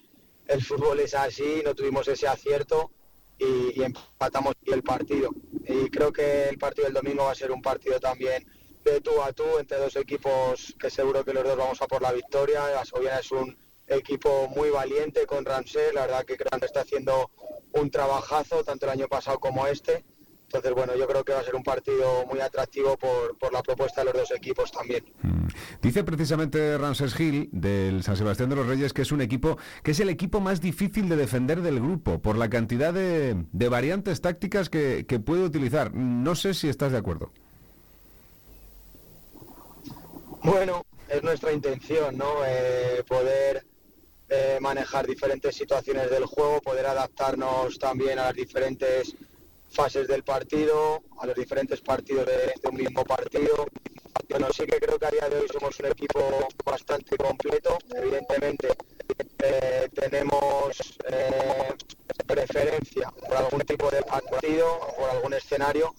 el fútbol es así, no tuvimos ese acierto y, empatamos el partido. Y creo que el partido del domingo va a ser un partido también de tú a tú entre dos equipos que seguro que los dos vamos a por la victoria. La Soviana es un equipo muy valiente con Ramsey, la verdad que creo que está haciendo un trabajazo tanto el año pasado como este. Entonces, bueno, yo creo que va a ser un partido muy atractivo por, por la propuesta de los dos equipos también. Dice precisamente Ramses Gil del San Sebastián de los Reyes que es un equipo que es el equipo más difícil de defender del grupo por la cantidad de, de variantes tácticas que, que puede utilizar. No sé si estás de acuerdo. Bueno, es nuestra intención, ¿no? Eh, poder eh, manejar diferentes situaciones del juego, poder adaptarnos también a las diferentes fases del partido, a los diferentes partidos de, un mismo partido. Bueno, sí que creo que a día de hoy somos un equipo bastante completo. Evidentemente eh, tenemos eh, preferencia por algún tipo de partido o por algún escenario,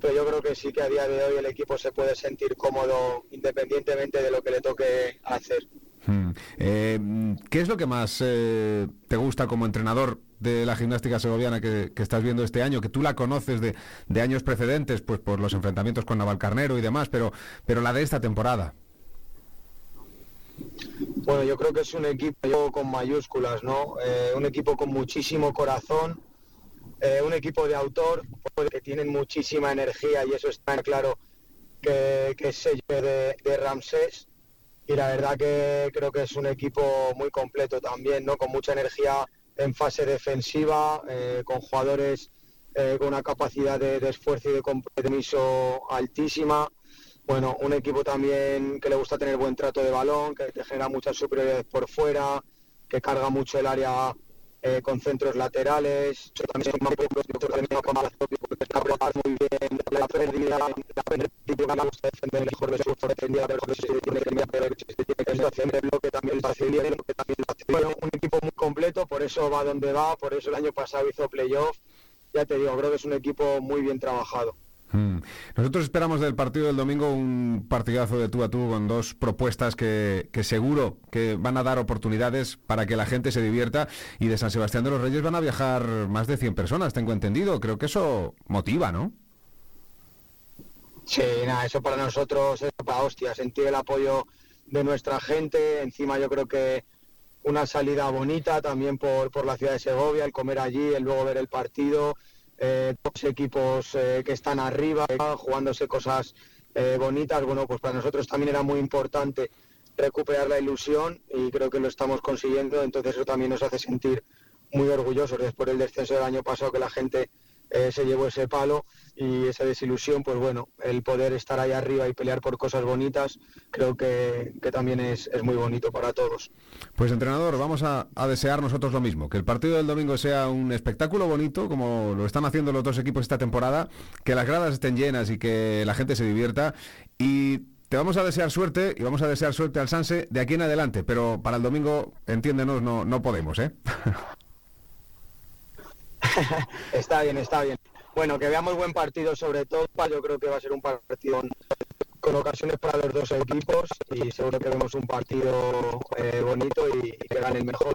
pero yo creo que sí que a día de hoy el equipo se puede sentir cómodo independientemente de lo que le toque hacer. Hmm. Eh, ¿Qué es lo que más eh, te gusta como entrenador de la gimnástica segoviana que, estás viendo este año? Que tú la conoces de, de, años precedentes, pues por los enfrentamientos con Navalcarnero y demás, pero, pero la de esta temporada. Bueno, yo creo que es un equipo con mayúsculas, ¿no? Eh, un equipo con muchísimo corazón, un equipo de autor que tienen muchísima energía y eso está claro que, que es sello de, de Ramsés y la verdad que creo que es un equipo muy completo también, ¿no? Con mucha energía en fase defensiva, eh, con jugadores eh, con una capacidad de, esfuerzo y de compromiso altísima. bueno, un equipo también que le gusta tener buen trato de balón, que genera muchas superioridades por fuera, que carga mucho el área eh, con centros laterales. También porque está preparado muy bien la pérdida, mejor de su que tiene que un equipo muy completo, por eso va donde va, por eso el año pasado hizo playoff. Ya te digo, creo que es un equipo muy bien trabajado. Mm. Nosotros esperamos del partido del domingo un partidazo de tú a tú con dos propuestas que, seguro que van a dar oportunidades para que la gente se divierta y de San Sebastián de los Reyes van a viajar más de 100 personas, tengo entendido. Creo que eso motiva, ¿no? Sí, nada, eso para nosotros es para hostia, sentir el apoyo de nuestra gente, encima yo creo que una salida bonita también por, por la ciudad de Segovia, el comer allí, el luego ver el partido, eh, dos equipos eh, que están arriba, jugándose cosas eh, bonitas, bueno, pues para nosotros también era muy importante recuperar la ilusión y creo que lo estamos consiguiendo, entonces eso también nos hace sentir muy orgullosos. Después del descenso del año pasado que la gente eh, se llevó ese palo y esa desilusión, pues bueno, el poder estar ahí arriba y pelear por cosas bonitas, creo que, que también es, es muy bonito para todos. Pues entrenador, vamos a, a desear nosotros lo mismo, que el partido del domingo sea un espectáculo bonito, como lo están haciendo los dos equipos esta temporada, que las gradas estén llenas y que la gente se divierta y te vamos a desear suerte y vamos a desear suerte al Sanse de aquí en adelante, pero para el domingo, entiéndenos, no, no podemos, ¿eh? está bien, está bien. Bueno, que veamos buen partido sobre todo, yo creo que va a ser un partido con ocasiones para los dos equipos y seguro que vemos un partido eh, bonito y, y que gane el mejor.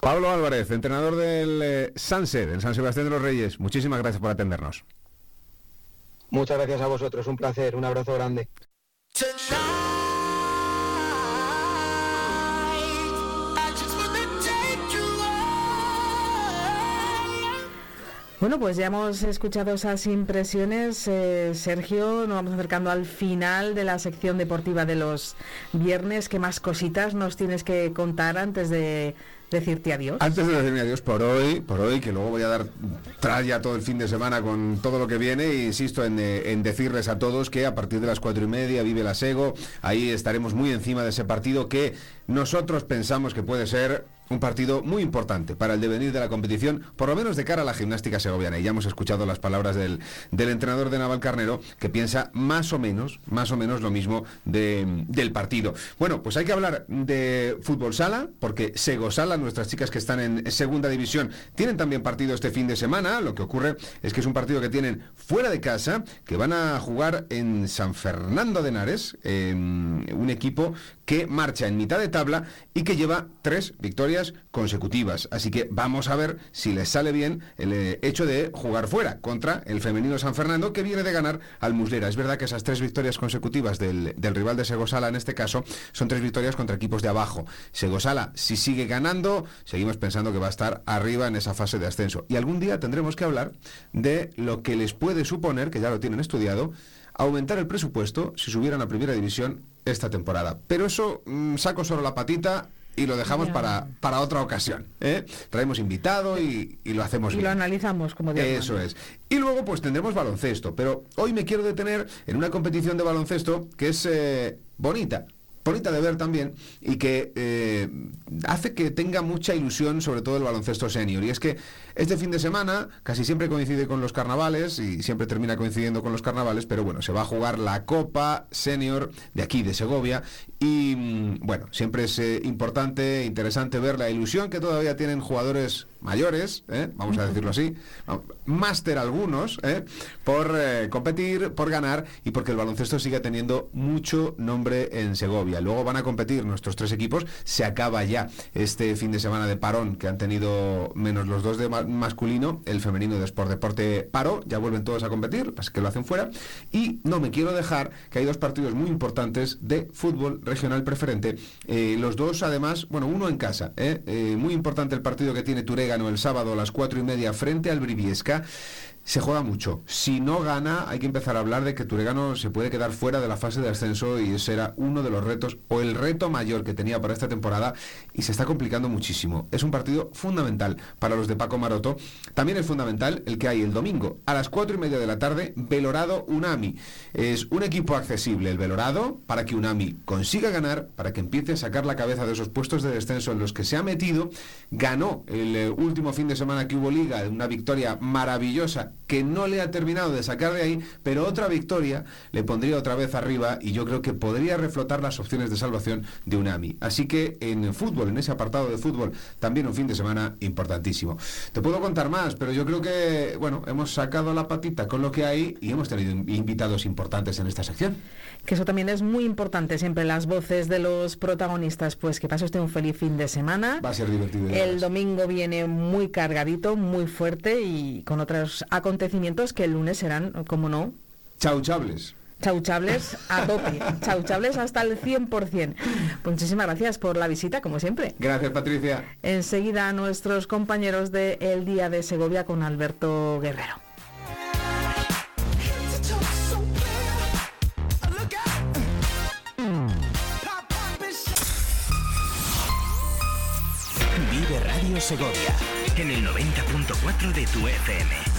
Pablo Álvarez, entrenador del eh, Sanse, del San Sebastián de los Reyes, muchísimas gracias por atendernos. Muchas gracias a vosotros, un placer, un abrazo grande. Bueno, pues ya hemos escuchado esas impresiones. eh, Sergio, nos vamos acercando al final de la sección deportiva de los viernes. ¿Qué más cositas nos tienes que contar antes de decirte adiós? Antes de decirme adiós por hoy, por hoy, que luego voy a dar tralla todo el fin de semana con todo lo que viene, e insisto en, eh, en decirles a todos que a partir de las cuatro y media vive la Sego, ahí estaremos muy encima de ese partido que nosotros pensamos que puede ser un partido muy importante para el devenir de la competición, por lo menos de cara a la gimnástica segoviana. Y ya hemos escuchado las palabras del, del entrenador de Naval Carnero, que piensa más o menos, más o menos lo mismo de- del partido. Bueno, pues hay que hablar de fútbol sala, porque Sego Sala, nuestras chicas que están en segunda división, tienen también partido este fin de semana. Lo que ocurre es que es un partido que tienen fuera de casa, que van a jugar en San Fernando de Henares, en un equipo que marcha en mitad de tabla y que lleva tres victorias consecutivas. Así que vamos a ver si les sale bien el eh, hecho de jugar fuera contra el femenino San Fernando que viene de ganar al Muslera. Es verdad que esas tres victorias consecutivas del, del rival de Segosala en este caso son tres victorias contra equipos de abajo. Segosala, si sigue ganando, seguimos pensando que va a estar arriba en esa fase de ascenso. Y algún día tendremos que hablar de lo que les puede suponer, que ya lo tienen estudiado, aumentar el presupuesto si subieran a primera división esta temporada. Pero eso mm, saco solo la patita y lo dejamos Ya. para, para otra ocasión. ¿eh? Traemos invitado y, y lo hacemos Y bien. lo analizamos como Dios Eso manda. es. Y luego pues tendremos baloncesto, pero hoy me quiero detener en una competición de baloncesto que es eh, bonita. Bonita de ver también y que eh, hace que tenga mucha ilusión sobre todo el baloncesto senior. Y es que este fin de semana casi siempre coincide con los carnavales y siempre termina coincidiendo con los carnavales, pero bueno, se va a jugar la Copa Senior de aquí, de Segovia. Y mm, bueno, siempre es eh, importante, interesante ver la ilusión que todavía tienen jugadores mayores, ¿eh? vamos a decirlo así, no, máster algunos, ¿eh? por eh, competir, por ganar y porque el baloncesto sigue teniendo mucho nombre en Segovia. Luego van a competir nuestros tres equipos, se acaba ya este fin de semana de parón que han tenido menos los dos de masculino, el femenino de Sport Deporte paró, ya vuelven todos a competir, es que lo hacen fuera y no me quiero dejar que hay dos partidos muy importantes de fútbol regional preferente, eh, los dos además, bueno, uno en casa, ¿eh? Eh, muy importante el partido que tiene Turegano el sábado a las cuatro y media frente al Briviesca. se juega mucho. Si no gana, hay que empezar a hablar de que Turegano se puede quedar fuera de la fase de ascenso y ese era uno de los retos o el reto mayor que tenía para esta temporada y se está complicando muchísimo. Es un partido fundamental para los de Paco Maroto. También es fundamental el que hay el domingo a las cuatro y media de la tarde, Belorado Unami. Es un equipo accesible el Belorado para que Unami consiga ganar, para que empiece a sacar la cabeza de esos puestos de descenso en los que se ha metido. Ganó el eh, último fin de semana que hubo liga, una victoria maravillosa que no le ha terminado de sacar de ahí, pero otra victoria le pondría otra vez arriba y yo creo que podría reflotar las opciones de salvación de Unami. Así que en fútbol, en ese apartado de fútbol, también un fin de semana importantísimo. Te puedo contar más, pero yo creo que, bueno, hemos sacado la patita con lo que hay y hemos tenido invitados importantes en esta sección. Que eso también es muy importante, siempre las voces de los protagonistas. Pues que pase usted un feliz fin de semana. Va a ser divertido. El domingo viene muy cargadito, muy fuerte y con otros acontecimientos que el lunes serán, como no, Chauchables. Chauchables a tope, chauchables hasta el 100%. Pues muchísimas gracias por la visita, como siempre. Gracias, Patricia. Enseguida nuestros compañeros de El Día de Segovia con Alberto Guerrero. Vive Radio Segovia en el 90.4 de tu FM.